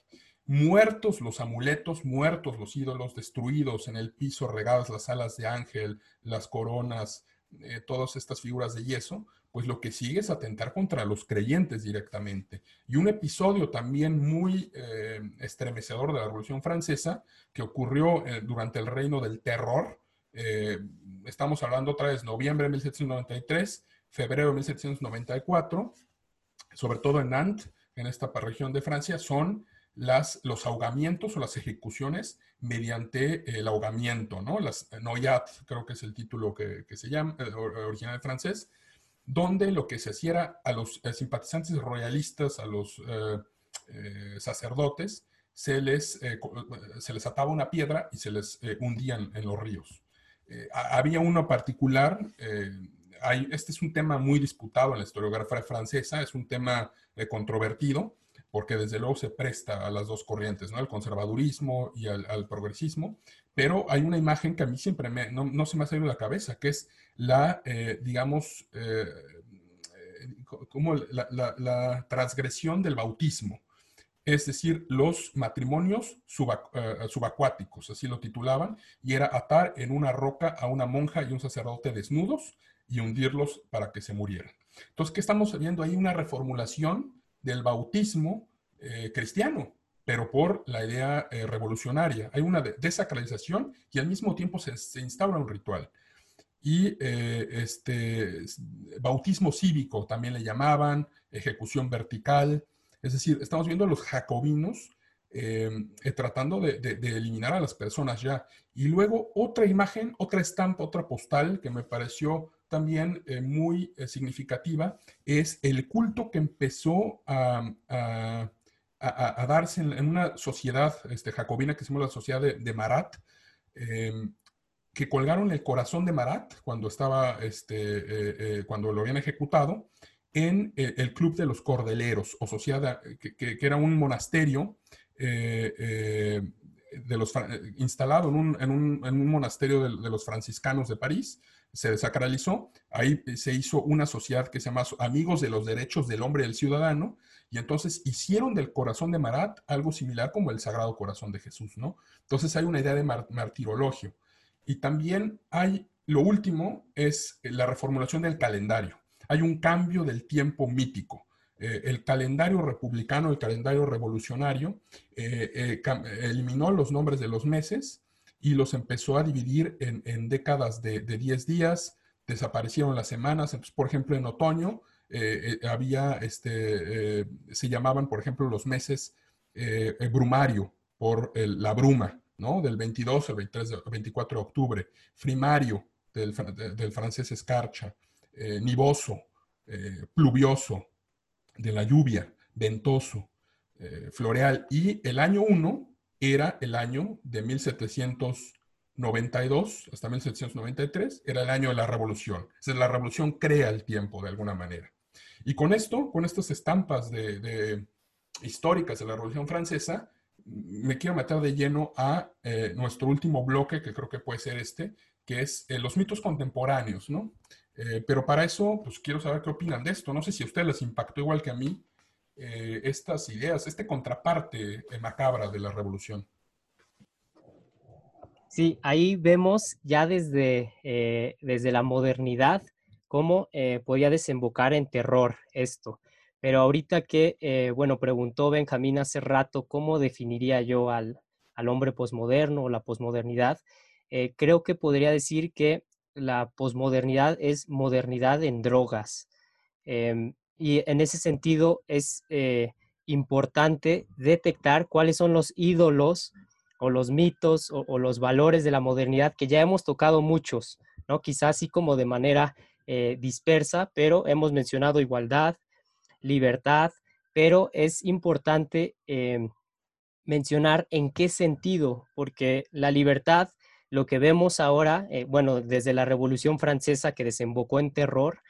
muertos los amuletos, muertos los ídolos, destruidos en el piso, regadas las alas de ángel, las coronas, eh, todas estas figuras de yeso, pues lo que sigue es atentar contra los creyentes directamente. Y un episodio también muy eh, estremecedor de la Revolución Francesa, que ocurrió eh, durante el reino del terror, estamos hablando otra vez, noviembre de 1793, febrero de 1794, sobre todo en Nantes, en esta región de Francia, son las, los ahogamientos o las ejecuciones mediante el ahogamiento, ¿no? Las noyat, creo que es el título que, se llama, eh, original en francés, donde lo que se hacía a los eh, simpatizantes royalistas, a los eh, sacerdotes, se les, se les ataba una piedra y se les hundían en los ríos. había uno particular, este es un tema muy disputado en la historiografía francesa, es un tema controvertido, porque desde luego se presta a las dos corrientes, ¿no? Al conservadurismo y al, progresismo, pero hay una imagen que a mí siempre me, no, se me ha salido de la cabeza, que es la, eh, digamos, eh, como la, transgresión del bautismo, es decir, los matrimonios eh, subacuáticos, así lo titulaban, y era atar en una roca a una monja y un sacerdote desnudos y hundirlos para que se murieran. Entonces, ¿qué estamos viendo ahí? Una reformulación del bautismo eh, cristiano, pero por la idea eh, revolucionaria. Hay una desacralización y al mismo tiempo se, instaura un ritual. Y eh, este, bautismo cívico también le llamaban, ejecución vertical. Es decir, estamos viendo a los jacobinos tratando de, de, eliminar a las personas ya. Y luego otra imagen, otra estampa, otra postal que me pareció también eh, muy eh, significativa es el culto que empezó a, darse en, una sociedad este, jacobina que llama la sociedad de, Marat, em, que colgaron el corazón de Marat cuando estaba, este, eh, cuando lo habían ejecutado, en el Club de los Cordeleros, o sociedad, que, era un monasterio de los, instalado en un, monasterio de, los franciscanos de París, se desacralizó, ahí se hizo una sociedad que se llama Amigos de los Derechos del Hombre y del Ciudadano, y entonces hicieron del corazón de Marat algo similar como el Sagrado Corazón de Jesús, ¿no? Entonces hay una idea de martirologio. Y también hay, lo último es la reformulación del calendario. Hay un cambio del tiempo mítico. Eh, el calendario republicano, el calendario revolucionario, eh, eh, eliminó los nombres de los meses y los empezó a dividir en, décadas de, 10 días, desaparecieron las semanas, por ejemplo, en otoño eh, eh, había, este, eh, se llamaban, por ejemplo, los meses brumario, por la bruma, ¿no? Del 22 al 23, 24 de octubre, frimario, del, del francés escarcha, nivoso, pluvioso, de la lluvia, ventoso, floreal, y el año 1 era el año de 1792 hasta 1793, era el año de la revolución. Es la revolución crea el tiempo de alguna manera. Y con esto, con estas estampas de, históricas de la Revolución Francesa, me quiero meter de lleno a eh, nuestro último bloque, que creo que puede ser este, que es eh, los mitos contemporáneos, ¿no? Eh, pero para eso, pues quiero saber qué opinan de esto. No sé si a ustedes les impactó igual que a mí eh, estas ideas, este contraparte eh, macabra de la revolución. Sí, ahí vemos ya desde, desde la modernidad cómo podía desembocar en terror esto. Pero ahorita que, bueno, preguntó Benjamín hace rato cómo definiría yo al, al hombre posmoderno o la posmodernidad, creo que podría decir que la posmodernidad es modernidad en drogas. Em, y en ese sentido es eh, importante detectar cuáles son los ídolos o los mitos o, los valores de la modernidad que ya hemos tocado muchos, ¿no? Quizás así como de manera eh, dispersa, pero hemos mencionado igualdad, libertad, pero es importante em, mencionar en qué sentido, porque la libertad, lo que vemos ahora, eh, bueno, desde la Revolución Francesa que desembocó en terror,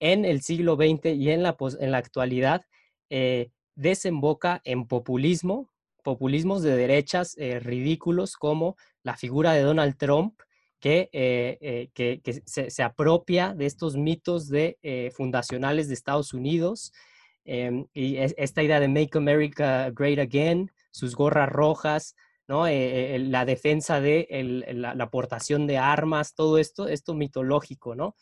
en el siglo XX y en la, en la actualidad, eh, desemboca en populismo, populismos de derechas eh, ridículos como la figura de Donald Trump, que, que, se, apropia de estos mitos de, fundacionales de Estados Unidos em, y esta idea de Make America Great Again, sus gorras rojas, ¿no? Eh, eh, la defensa de la, aportación de armas, todo esto, esto mitológico, ¿no?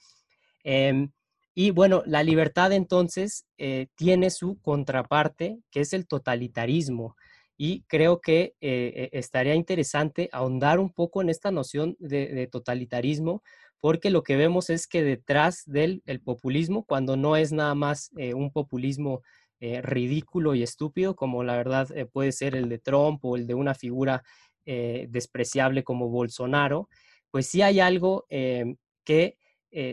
Em, y bueno, la libertad entonces eh, tiene su contraparte, que es el totalitarismo. Y creo que estaría interesante ahondar un poco en esta noción de, totalitarismo, porque lo que vemos es que detrás del populismo, cuando no es nada más un populismo eh, ridículo y estúpido, como la verdad eh, puede ser el de Trump o el de una figura eh, despreciable como Bolsonaro, pues sí hay algo que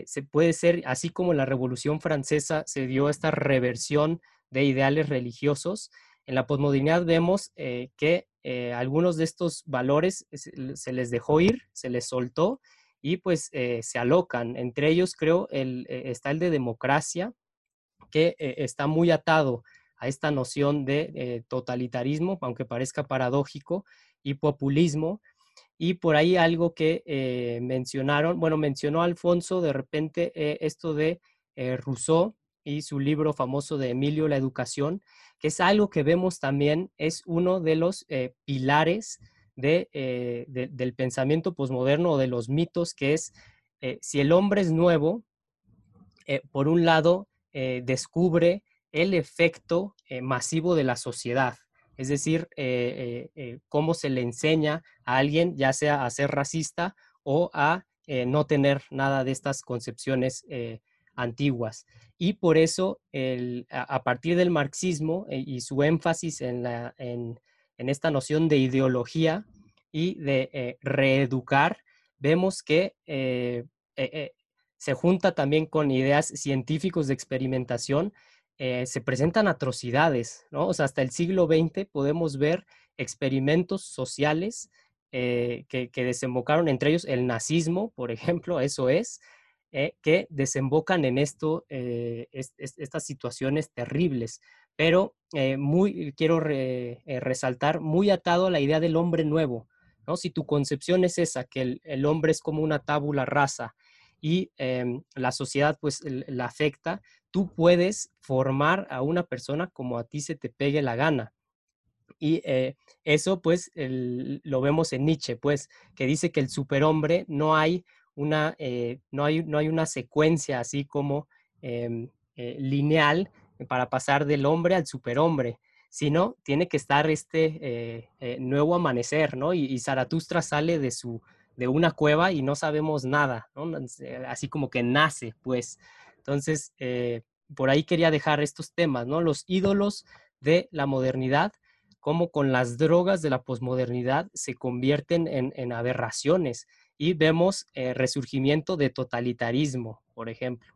se puede ser, así como en la Revolución Francesa se dio esta reversión de ideales religiosos, en la posmodernidad vemos que algunos de estos valores se, les dejó ir, se les soltó y pues se alocan. Entre ellos creo el, está el de democracia, que eh, está muy atado a esta noción de eh, totalitarismo, aunque parezca paradójico, y populismo. Y por ahí algo que eh, mencionaron, bueno, mencionó Alfonso de repente esto de Rousseau y su libro famoso de Emilio la Educación, que es algo que vemos también, es uno de los pilares de, del pensamiento posmoderno o de los mitos, que es si el hombre es nuevo, por un lado, eh, descubre el efecto eh, masivo de la sociedad, es decir, eh, cómo se le enseña a alguien ya sea a ser racista o a no tener nada de estas concepciones antiguas. Y por eso, a, partir del marxismo y su énfasis en, esta noción de ideología y de reeducar, vemos que se junta también con ideas científicos de experimentación, eh, se presentan atrocidades, ¿no? O sea, hasta el siglo XX podemos ver experimentos sociales eh, que, desembocaron, entre ellos el nazismo, por ejemplo, eso es, eh, que desembocan en esto, estas situaciones terribles. Pero muy, quiero resaltar, muy atado a la idea del hombre nuevo, ¿no? Si tu concepción es esa, que el, el hombre es como una tábula rasa, y em, la sociedad pues la afecta, tú puedes formar a una persona como a ti se te pegue la gana. Y eh, eso pues lo vemos en Nietzsche, pues, que dice que el superhombre no hay una, eh, no hay, no hay una secuencia así como em, eh, lineal para pasar del hombre al superhombre, sino tiene que estar este nuevo amanecer, ¿no? y Zaratustra sale de su, de una cueva y no sabemos nada, así como que nace, pues. Entonces, eh, por ahí quería dejar estos temas. Los ídolos de la modernidad, como con las drogas de la posmodernidad se convierten en, aberraciones y vemos eh, resurgimiento de totalitarismo, por ejemplo.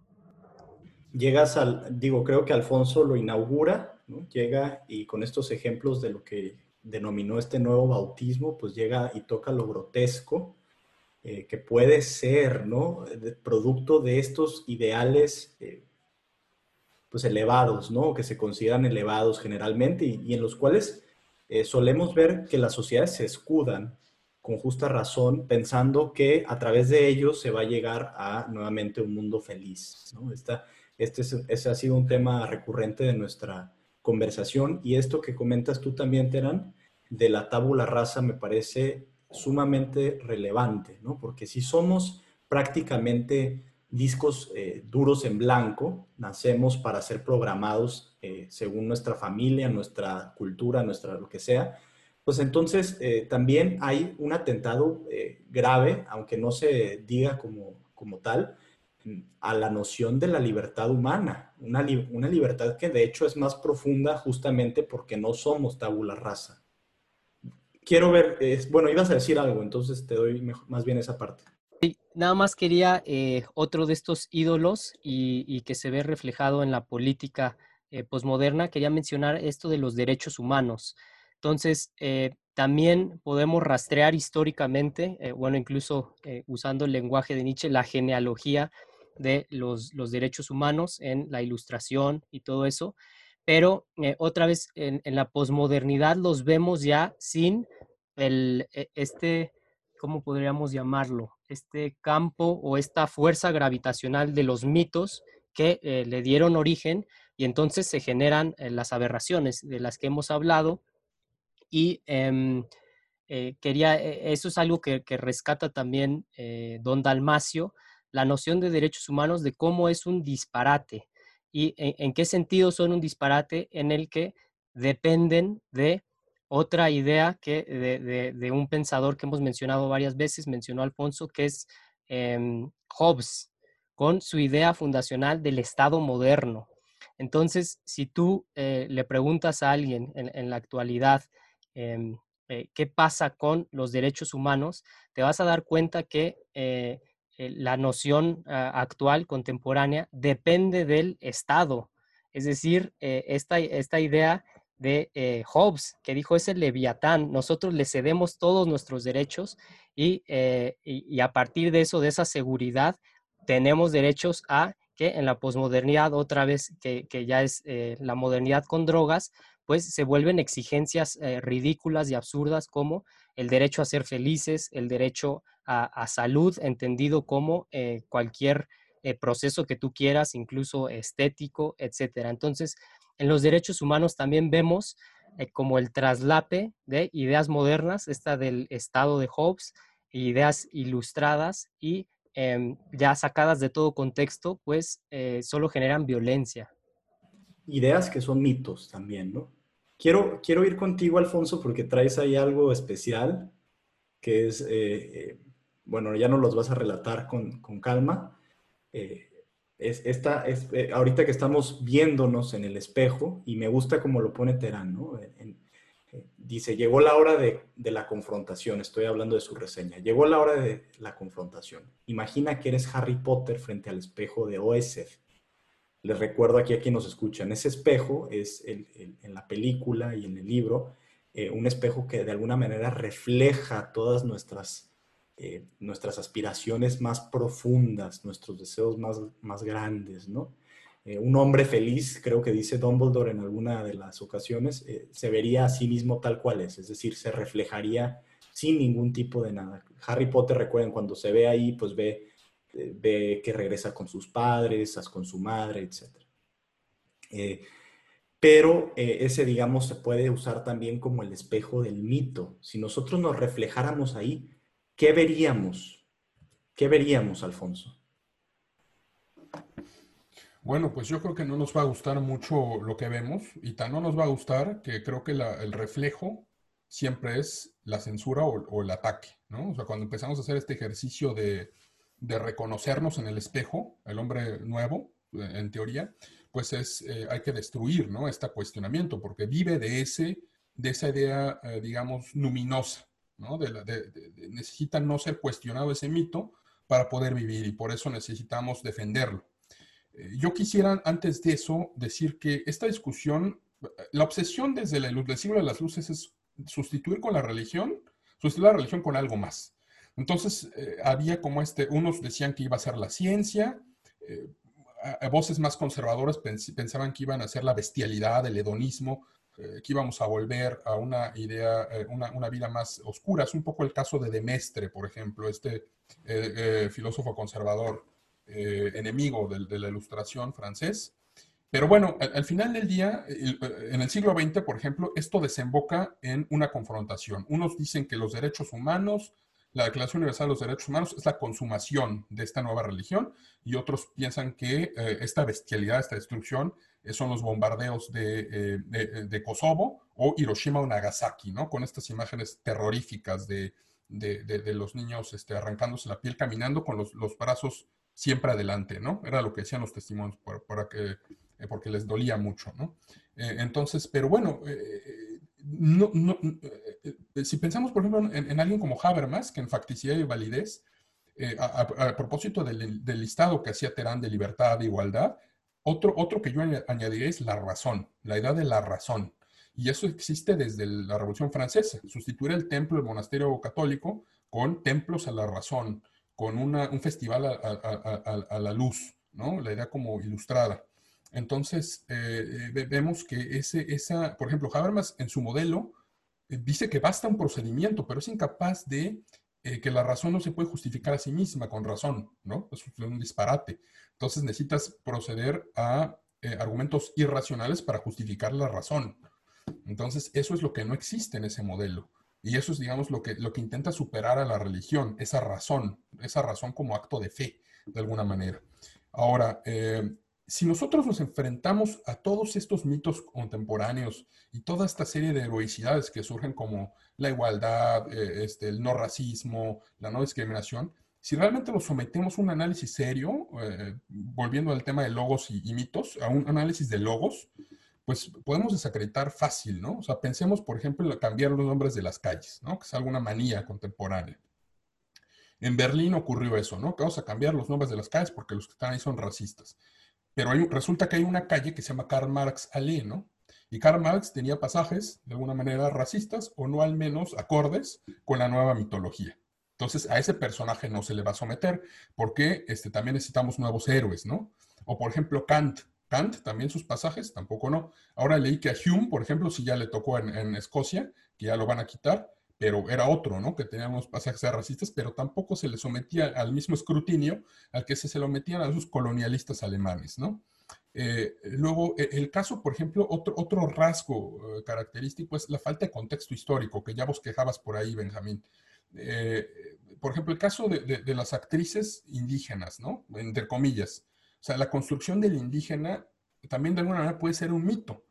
Llegas al, digo, creo que Alfonso lo inaugura, llega y con estos ejemplos de lo que denominó este nuevo bautismo, pues llega y toca lo grotesco, eh, que puede ser, ¿no? producto de estos ideales, eh, pues elevados, ¿no? Que se consideran elevados generalmente y, en los cuales eh, solemos ver que las sociedades se escudan con justa razón, pensando que a través de ellos se va a llegar a nuevamente un mundo feliz, ¿no? Esta, este ese ha sido un tema recurrente de nuestra conversación y esto que comentas tú también, Terán, de la tábula rasa me parece sumamente relevante, ¿no? Porque si somos prácticamente discos eh, duros en blanco, nacemos para ser programados eh, según nuestra familia, nuestra cultura, nuestra lo que sea, pues entonces eh, también hay un atentado grave, aunque no se diga como, como tal, a la noción de la libertad humana, una, una libertad que de hecho es más profunda justamente porque no somos tabula rasa. Quiero ver, bueno, ibas a decir algo, entonces te doy más bien esa parte. Sí, nada más quería eh, otro de estos ídolos y, que se ve reflejado en la política eh, posmoderna, quería mencionar esto de los derechos humanos. Entonces, eh, también podemos rastrear históricamente, bueno, incluso usando el lenguaje de Nietzsche, la genealogía de los, derechos humanos en la ilustración y todo eso, pero eh, otra vez en, la posmodernidad los vemos ya sin el, e, este, ¿cómo podríamos llamarlo? Este campo o esta fuerza gravitacional de los mitos que eh, le dieron origen y entonces se generan eh, las aberraciones de las que hemos hablado y em, quería, eso es algo que, que rescata también don Dalmacio, la noción de derechos humanos de cómo es un disparate y en, qué sentido son un disparate en el que dependen de otra idea que de, un pensador que hemos mencionado varias veces, mencionó Alfonso, que es em, Hobbes, con su idea fundacional del Estado moderno. Entonces, si tú eh, le preguntas a alguien en, la actualidad em, eh, qué pasa con los derechos humanos, te vas a dar cuenta que eh, la noción ah, actual, contemporánea, depende del Estado. Es decir, esta, esta, idea de eh, Hobbes, que dijo es el leviatán, nosotros le cedemos todos nuestros derechos y, y, a partir de eso, de esa seguridad, tenemos derechos a que en la posmodernidad, otra vez que, que ya es la modernidad con drogas, pues se vuelven exigencias ridículas y absurdas como el derecho a ser felices, el derecho a, salud, entendido como eh, cualquier eh, proceso que tú quieras, incluso estético, etcétera. Entonces, en los derechos humanos también vemos eh, como el traslape de ideas modernas, esta del estado de Hobbes, ideas ilustradas y em, ya sacadas de todo contexto, pues solo generan violencia. Ideas que son mitos también, ¿no? Quiero, quiero ir contigo, Alfonso, porque traes ahí algo especial, que es bueno, ya no los vas a relatar con, calma. Eh, es, esta, es, eh, ahorita que estamos viéndonos en el espejo, y me gusta como lo pone Terán, ¿no? Eh, dice, llegó la hora de, la confrontación, estoy hablando de su reseña, llegó la hora de la confrontación. Imagina que eres Harry Potter frente al espejo de Oesef. Les recuerdo aquí a quien nos escuchan, ese espejo es en la película y en el libro, un espejo que de alguna manera refleja todas nuestras eh, nuestras aspiraciones más profundas, nuestros deseos más, más grandes, ¿no? Eh, un hombre feliz, creo que dice Dumbledore en alguna de las ocasiones, eh, se vería a sí mismo tal cual es, es decir, se reflejaría sin ningún tipo de nada. Harry Potter, recuerden, cuando se ve ahí, pues ve, ve que regresa con sus padres, con su madre, etc. pero ese, digamos, se puede usar también como el espejo del mito. Si nosotros nos reflejáramos ahí, ¿qué veríamos? ¿Qué veríamos, Alfonso? Bueno, pues yo creo que no nos va a gustar mucho lo que vemos y tan no nos va a gustar que creo que el reflejo siempre es la censura o, el ataque, ¿no? O sea, cuando empezamos a hacer este ejercicio de, reconocernos en el espejo, el hombre nuevo, en teoría, pues es, eh, hay que destruir, ¿no? Este cuestionamiento, porque vive de, ese, de esa idea, eh, digamos, luminosa, ¿no? necesita no ser cuestionado ese mito para poder vivir y por eso necesitamos defenderlo. Eh, yo quisiera antes de eso decir que esta discusión, la obsesión desde la luz, del siglo de las luces es sustituir con la religión, sustituir la religión con algo más. Entonces eh, había como este, unos decían que iba a ser la ciencia, eh, voces más conservadoras pensaban que iban a ser la bestialidad, el hedonismo, eh, que íbamos a volver a una idea, eh, una, vida más oscura. Es un poco el caso de Demestre, por ejemplo, este eh, filósofo conservador, enemigo de, la ilustración francés. Pero bueno, al, final del día, en el siglo XX, por ejemplo, esto desemboca en una confrontación. Unos dicen que los derechos humanos, la Declaración Universal de los Derechos Humanos es la consumación de esta nueva religión y otros piensan que esta bestialidad, esta destrucción eh, son los bombardeos eh, de, Kosovo o Hiroshima o Nagasaki, ¿no? Con estas imágenes terroríficas de, los niños este, arrancándose la piel, caminando con los, brazos siempre adelante, ¿no? Era lo que decían los testimonios, para, que, eh, porque les dolía mucho, ¿no? Eh, entonces, pero bueno, eh, no, si pensamos, por ejemplo, en, alguien como Habermas, que en facticidad y validez, a, propósito del, del, listado que hacía Terán de libertad, de igualdad, otro, otro que yo añadiría es la razón, la edad de la razón. Y eso existe desde la Revolución Francesa, sustituir el templo, el monasterio católico, con templos a la razón, con un festival a, la luz, ¿no? La idea como ilustrada. Entonces, eh, eh, vemos que ese, esa, por ejemplo, Habermas en su modelo eh, dice que basta un procedimiento, pero es incapaz de que la razón no se puede justificar a sí misma con razón, ¿no? Es un disparate. Entonces necesitas proceder a argumentos irracionales para justificar la razón. Entonces, eso es lo que no existe en ese modelo. Y eso es, digamos, lo que, lo que intenta superar a la religión, esa razón, esa razón como acto de fe, de alguna manera. Ahora, eh, si nosotros nos enfrentamos a todos estos mitos contemporáneos y toda esta serie de heroicidades que surgen como la igualdad, eh, este, el no racismo, la no discriminación, si realmente nos sometemos a un análisis serio, eh, volviendo al tema de logos y, y, mitos, a un análisis de logos, pues podemos desacreditar fácil, ¿no? O sea, pensemos, por ejemplo, en cambiar los nombres de las calles, ¿no? Que es alguna manía contemporánea. En Berlín ocurrió eso, ¿no? Que vamos a cambiar los nombres de las calles porque los que están ahí son racistas. Pero resulta que hay una calle que se llama Karl Marx Allee, ¿no? Y Karl Marx tenía pasajes, de alguna manera, racistas o no al menos acordes con la nueva mitología. Entonces, a ese personaje no se le va a someter porque este, también necesitamos nuevos héroes, ¿no? O, por ejemplo, Kant. Kant, también sus pasajes, tampoco no. Ahora leí que a Hume, por ejemplo, sí ya le tocó en, Escocia, que ya lo van a quitar, pero era otro, ¿no? Que teníamos pasajes racistas, pero tampoco se le sometía al mismo escrutinio al que se, se lo metían a esos colonialistas alemanes, ¿no? Eh, luego, e, el caso, por ejemplo, otro, otro rasgo eh, característico es la falta de contexto histórico, que ya vos quejabas por ahí, Benjamín. Eh, por ejemplo, el caso de, de, las actrices indígenas, ¿no? Entre comillas. O sea, la construcción del indígena también de alguna manera puede ser un mito.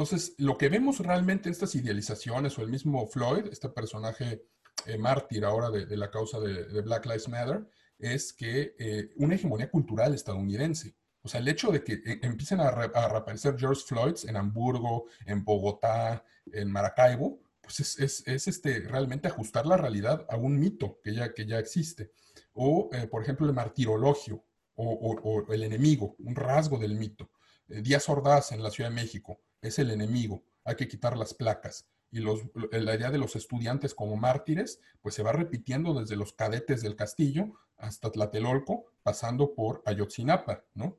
Entonces, lo que vemos realmente en estas idealizaciones, o el mismo Floyd, este personaje eh, mártir ahora de, la causa de, Black Lives Matter, es que eh, una hegemonía cultural estadounidense. O sea, el hecho de que eh, empiecen a, reaparecer George Floyds en Hamburgo, en Bogotá, en Maracaibo, pues es, es, este, realmente ajustar la realidad a un mito que ya, que ya existe. O, por ejemplo, el martirologio, o, el enemigo, un rasgo del mito. Díaz Ordaz en la Ciudad de México es el enemigo, hay que quitar las placas. Y los, la idea de los estudiantes como mártires, pues se va repitiendo desde los cadetes del castillo hasta Tlatelolco, pasando por Ayotzinapa, ¿no?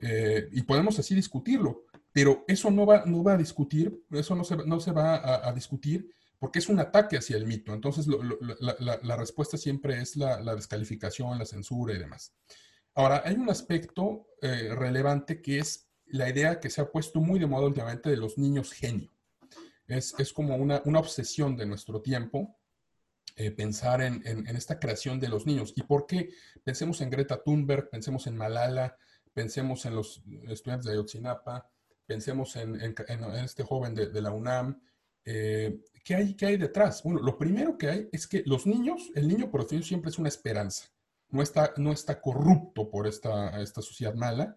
Eh, y podemos así discutirlo, pero eso no va, no va a discutir, eso no se, no se va a, discutir porque es un ataque hacia el mito. Entonces, la, respuesta siempre es la, descalificación, la censura y demás. Ahora, hay un aspecto eh, relevante que es la idea que se ha puesto muy de moda últimamente de los niños genio. Es, como una, obsesión de nuestro tiempo eh, pensar en, esta creación de los niños. ¿Y por qué? Pensemos en Greta Thunberg, pensemos en Malala, pensemos en los estudiantes de Ayotzinapa, pensemos en, este joven de, la UNAM. Eh, ¿qué, hay, ¿Qué hay detrás? Bueno, lo primero que hay es que los niños, el niño por siempre es una esperanza no está, no está corrupto por esta, esta sociedad mala.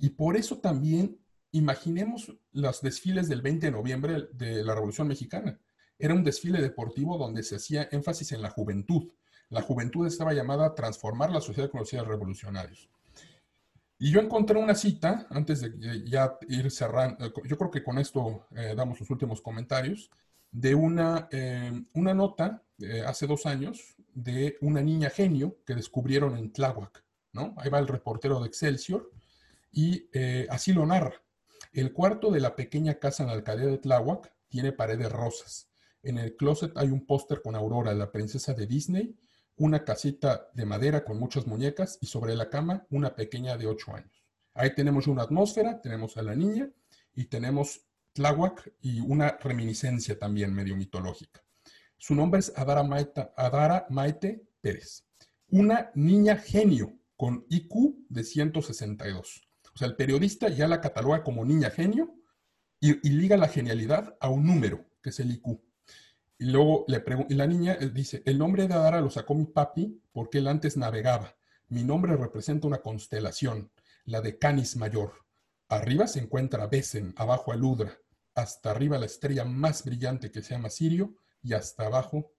Y, por eso también imaginemos los desfiles del 20 de noviembre de la Revolución Mexicana. Era un desfile deportivo donde se hacía énfasis en la juventud. La juventud estaba llamada a transformar la sociedad con los revolucionarios. Y yo encontré una cita, antes de ya ir cerrando, eh, yo creo que con esto eh, damos los últimos comentarios, de una, eh, una nota hace dos años de una niña genio que descubrieron en Tláhuac, ¿no? Ahí va el reportero de Excelsior y eh, así lo narra. El cuarto de la pequeña casa en la alcaldía de Tláhuac tiene paredes rosas. En el closet hay un póster con Aurora, la princesa de Disney, una casita de madera con muchas muñecas y sobre la cama una pequeña de 8 años. Ahí tenemos una atmósfera, tenemos a la niña y tenemos Tláhuac y una reminiscencia también medio mitológica. Su nombre es Adara Maite, Pérez. Una niña genio con IQ de 162. Sea, el periodista ya la cataloga como niña genio y, liga la genialidad a un número, que es el IQ. Y luego le y la niña eh, dice, el nombre de Adara lo sacó mi papi porque él antes navegaba, Mi nombre representa una constelación, la de Canis Mayor. Arriba se encuentra Besen, abajo Aludra, hasta arriba la estrella más brillante que se llama Sirio y hasta abajo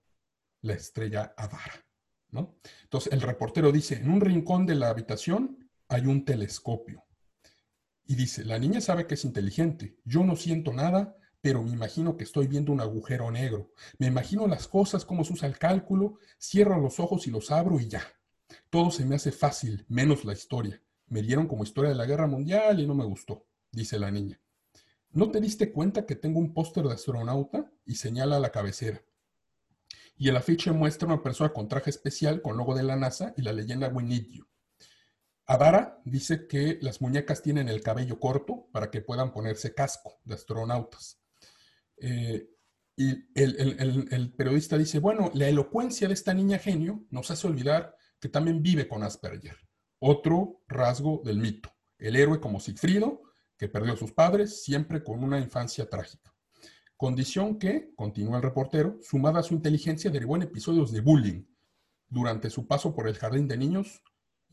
la estrella Adara. ¿no? Entonces el reportero dice, en un rincón de la habitación hay un telescopio. Y dice, la niña sabe que es inteligente, yo no siento nada, pero me imagino que estoy viendo un agujero negro. Me imagino las cosas, cómo se usa el cálculo, cierro los ojos y los abro y ya. Todo se me hace fácil, menos la historia. Me dieron como historia de la guerra mundial y no me gustó, dice la niña. ¿No te diste cuenta que tengo un póster de astronauta? Y señala a la cabecera. Y el afiche muestra una persona con traje especial con logo de la NASA y la leyenda We Need You. Adara dice que las muñecas tienen el cabello corto para que puedan ponerse casco de astronautas. Eh, y el, periodista dice, bueno, la elocuencia de esta niña genio nos hace olvidar que también vive con Asperger, otro rasgo del mito. El héroe como Sigfrido, que perdió a sus padres, siempre con una infancia trágica. Condición que, continúa el reportero, sumada a su inteligencia, derivó en episodios de bullying. Durante su paso por el jardín de niños,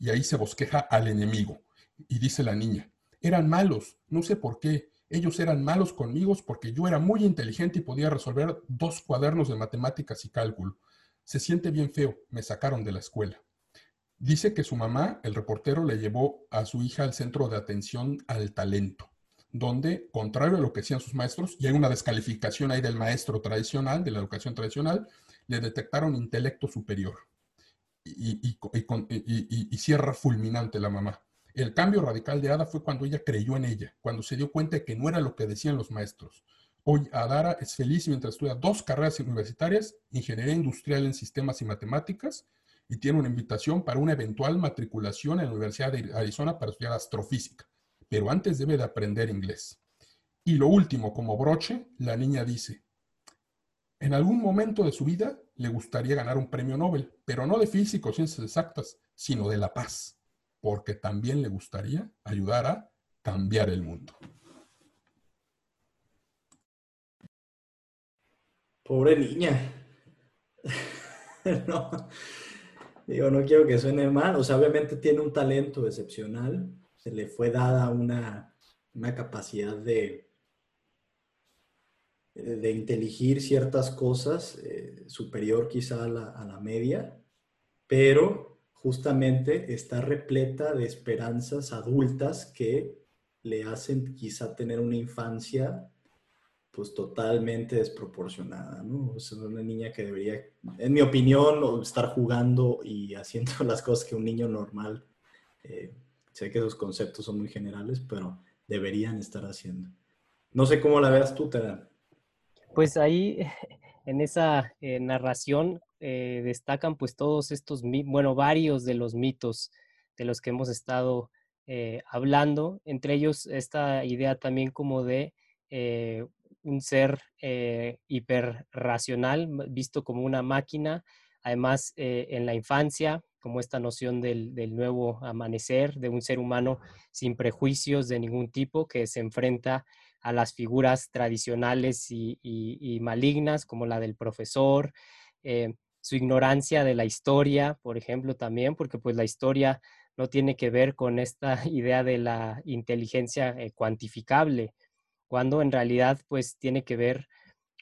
y ahí se bosqueja al enemigo. Y dice la niña, eran malos, no sé por qué. Ellos eran malos conmigo porque yo era muy inteligente y podía resolver dos cuadernos de matemáticas y cálculo. Se siente bien feo, me sacaron de la escuela. Dice que su mamá, el reportero, le llevó a su hija al centro de atención al talento, donde, contrario a lo que decían sus maestros, y hay una descalificación ahí del maestro tradicional, de la educación tradicional, le detectaron intelecto superior y, cierra fulminante la mamá. El cambio radical de Ada fue cuando ella creyó en ella, cuando se dio cuenta de que no era lo que decían los maestros. Hoy Adara es feliz mientras estudia dos carreras universitarias, ingeniería industrial en sistemas y matemáticas, y tiene una invitación para una eventual matriculación en la Universidad de Arizona para estudiar astrofísica. Pero antes debe de aprender inglés. Y lo último, como broche, la niña dice, en algún momento de su vida le gustaría ganar un premio Nobel, pero no de física o ciencias exactas, sino de la paz, porque también le gustaría ayudar a cambiar el mundo. Pobre niña. no, digo, no quiero que suene mal. O sea, obviamente tiene un talento excepcional. Se le fue dada una, una capacidad de, de inteligir ciertas cosas, eh, superior quizá a la, media, pero justamente está repleta de esperanzas adultas que le hacen quizá tener una infancia pues totalmente desproporcionada, ¿no? O una niña que debería, en mi opinión, estar jugando y haciendo las cosas que un niño normal, eh, sé que esos conceptos son muy generales, pero deberían estar haciendo. No sé cómo la veas tú, Terán. Pues ahí en esa eh, narración eh, destacan pues todos estos, bueno, varios de los mitos de los que hemos estado eh, hablando, entre ellos esta idea también como de un ser hiperracional, visto como una máquina, además en la infancia, como esta noción del, nuevo amanecer, de un ser humano sin prejuicios de ningún tipo que se enfrenta las figuras tradicionales y, malignas como la del profesor, eh, su ignorancia de la historia, por ejemplo, también, porque pues la historia no tiene que ver con esta idea de la inteligencia eh, cuantificable, cuando en realidad pues tiene que ver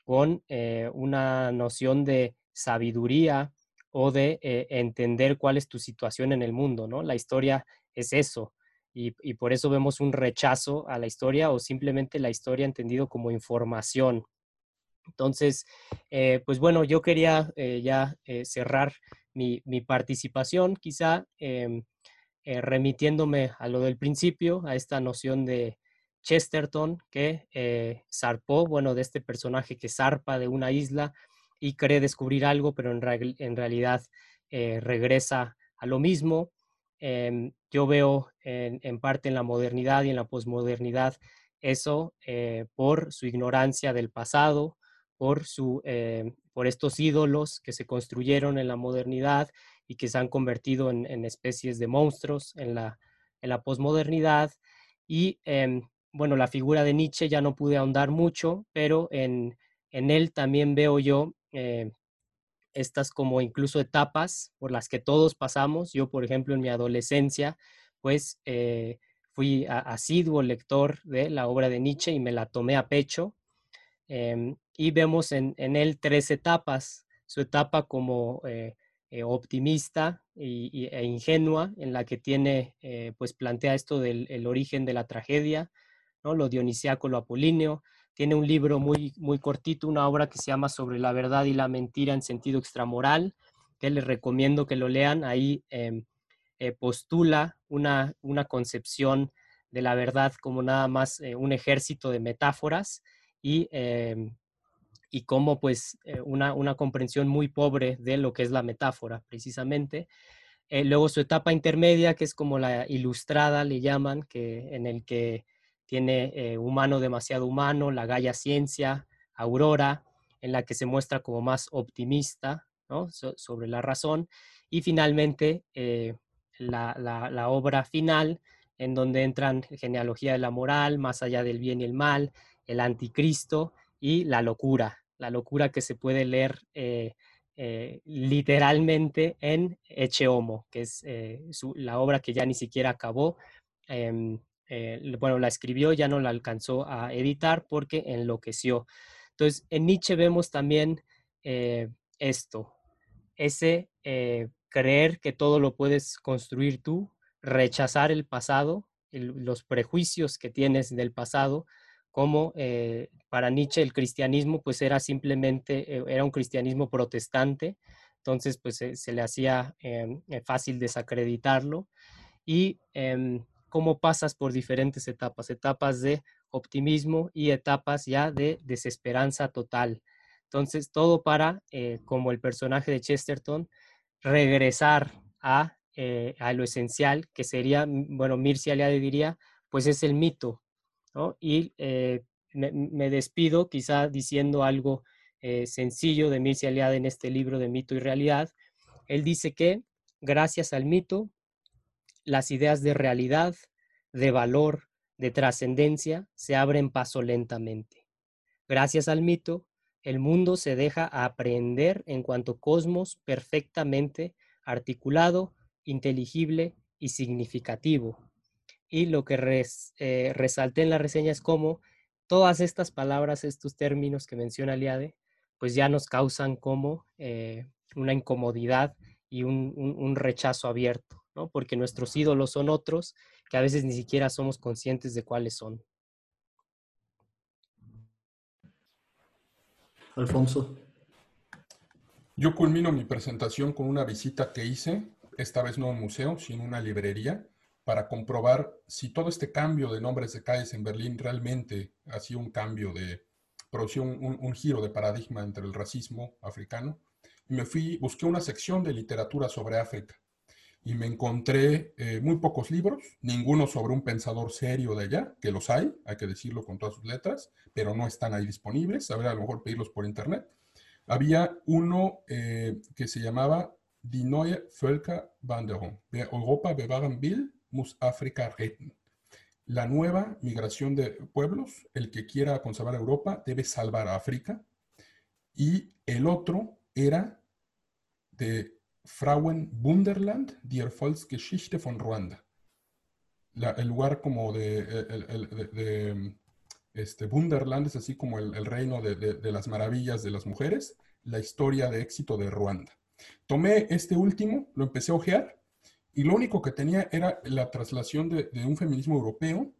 con eh, una noción de sabiduría o de entender cuál es tu situación en el mundo, ¿no? La historia es eso, y, por eso vemos un rechazo a la historia o simplemente la historia entendido como información. Entonces, eh, pues bueno, yo quería eh, ya eh, cerrar mi, participación, quizá em, remitiéndome a lo del principio, a esta noción de Chesterton que zarpó, bueno, de este personaje que zarpa de una isla y cree descubrir algo, pero en realidad regresa a lo mismo. Em, yo veo en, parte en la modernidad y en la posmodernidad eso eh, por su ignorancia del pasado, por, su, eh, por estos ídolos que se construyeron en la modernidad y que se han convertido en, especies de monstruos en la, en la posmodernidad. Y em, bueno, la figura de Nietzsche ya no pude ahondar mucho, pero en, él también veo yo eh, estas como incluso etapas por las que todos pasamos. Yo, por ejemplo, en mi adolescencia, pues eh, fui asiduo lector de la obra de Nietzsche y me la tomé a pecho. Em, y vemos en, él tres etapas. Su etapa como eh, eh, optimista e ingenua, en la que tiene, pues plantea esto del origen de la tragedia, ¿no? lo dionisiaco, lo apolíneo, tiene un libro muy, muy cortito, una obra que se llama Sobre la verdad y la mentira en sentido extramoral, que les recomiendo que lo lean. Ahí em, eh, postula una, una concepción de la verdad como nada más eh, un ejército de metáforas y, em, y como pues eh, una, una, comprensión muy pobre de lo que es la metáfora precisamente. luego su etapa intermedia, que es como la ilustrada, le llaman, que, en el que tiene eh, Humano demasiado humano, La Gaia Ciencia, Aurora, en la que se muestra como más optimista sobre la razón, y finalmente eh, la, obra final, en donde entran genealogía de la moral, más allá del bien y el mal, el anticristo y la locura, la locura que se puede leer eh, literalmente en Eche Homo, que es la obra que ya ni siquiera acabó. Em, eh, bueno, la escribió, ya no la alcanzó a editar porque enloqueció. Entonces, en Nietzsche vemos también eh, esto, ese eh, creer que todo lo puedes construir tú, rechazar el pasado, los prejuicios que tienes del pasado, como para Nietzsche el cristianismo pues era simplemente, era un cristianismo protestante, entonces pues se le hacía em, fácil desacreditarlo y em, cómo pasas por diferentes etapas, etapas de optimismo y etapas ya de desesperanza total. Entonces, todo para, eh, como el personaje de Chesterton, regresar a, eh, a, lo esencial, que sería, bueno, Mircea Eliade diría, pues es el mito. Y eh, me, despido quizá diciendo algo sencillo de Mircea Eliade en este libro de Mito y Realidad. Él dice que gracias al mito las ideas de realidad, de valor, de trascendencia se abren paso lentamente. Gracias al mito, el mundo se deja aprender en cuanto cosmos perfectamente articulado, inteligible y significativo. Y lo que eh, resalté en la reseña es cómo todas estas palabras, estos términos que menciona Liade, pues ya nos causan como eh, una incomodidad y un rechazo abierto porque nuestros ídolos son otros que a veces ni siquiera somos conscientes de cuáles son. Alfonso. Yo culmino mi presentación con una visita que hice, esta vez no a un museo, sino a una librería, para comprobar si todo este cambio de nombres de calles en Berlín realmente ha sido un cambio de, produció un, un, giro de paradigma entre el racismo africano. Y me fui, busqué una sección de literatura sobre África y me encontré eh, muy pocos libros, ninguno sobre un pensador serio de allá, que los hay, hay que decirlo con todas sus letras, pero no están ahí disponibles, habría a lo mejor pedirlos por internet. Había uno eh, que se llamaba Die neue Völkerwanderung. Europa bewahren will, muss Afrika retten. La nueva migración de pueblos, el que quiera conservar Europa debe salvar a África. Y el otro era de Frauen Bunderland, die Erfolgsgeschichte von Ruanda. el lugar como de, de, este, Bunderland es así como el, reino de, las maravillas de las mujeres, la historia de éxito de Ruanda. Tomé este último, lo empecé a ojear y lo único que tenía era la traslación de, un feminismo europeo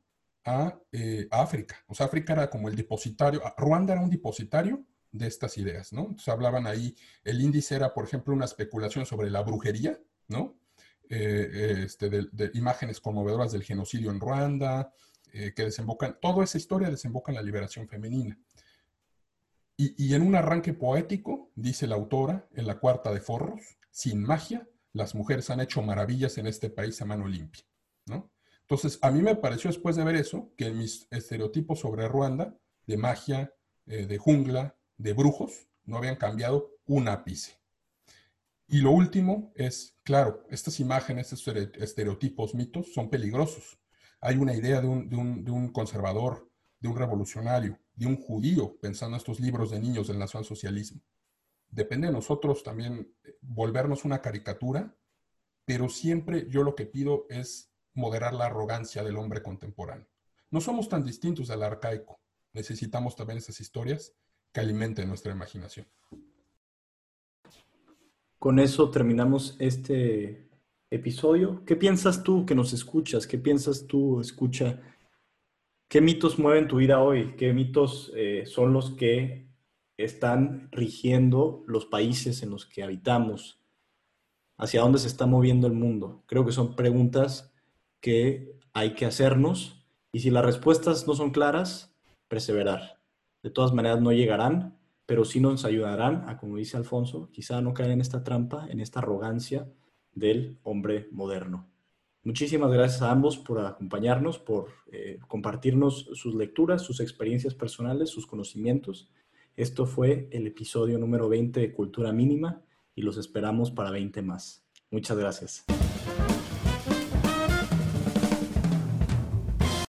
a, eh, a, África. O sea, África era como el depositario, Ruanda era un depositario de estas ideas, ¿no? Entonces hablaban ahí, el índice era, por ejemplo, una especulación sobre la brujería, ¿no? Eh, eh, este, de, imágenes conmovedoras del genocidio en Ruanda, eh, que desembocan, toda esa historia desemboca en la liberación femenina. Y, y, en un arranque poético, dice la autora, en la cuarta de Forros, sin magia, las mujeres han hecho maravillas en este país a mano limpia, ¿no? Entonces, a mí me pareció después de ver eso, que mis estereotipos sobre Ruanda, de magia, de jungla, de brujos no habían cambiado un ápice. Y lo último es, claro, estas imágenes, estos estereotipos, mitos, son peligrosos. Hay una idea de un, conservador, de un revolucionario, de un judío, pensando en estos libros de niños del nacionalsocialismo. depende de nosotros también eh, volvernos una caricatura, pero siempre yo lo que pido es moderar la arrogancia del hombre contemporáneo. No somos tan distintos del arcaico. Necesitamos también esas historias que alimenten nuestra imaginación. Con eso terminamos este episodio. ¿Qué piensas tú que nos escuchas? ¿Qué piensas tú, escucha? ¿Qué mitos mueven tu vida hoy? ¿Qué mitos eh, son los que están rigiendo los países en los que habitamos? ¿Hacia dónde se está moviendo el mundo? Creo que son preguntas que hay que hacernos y si las respuestas no son claras, perseverar. De todas maneras no llegarán, pero sí nos ayudarán a, como dice Alfonso, quizá no caer en esta trampa, en esta arrogancia del hombre moderno. Muchísimas gracias a ambos por acompañarnos, por eh, compartirnos sus lecturas, sus experiencias personales, sus conocimientos. Esto fue el episodio número 20 de Cultura Mínima y los esperamos para 20 más. Muchas gracias.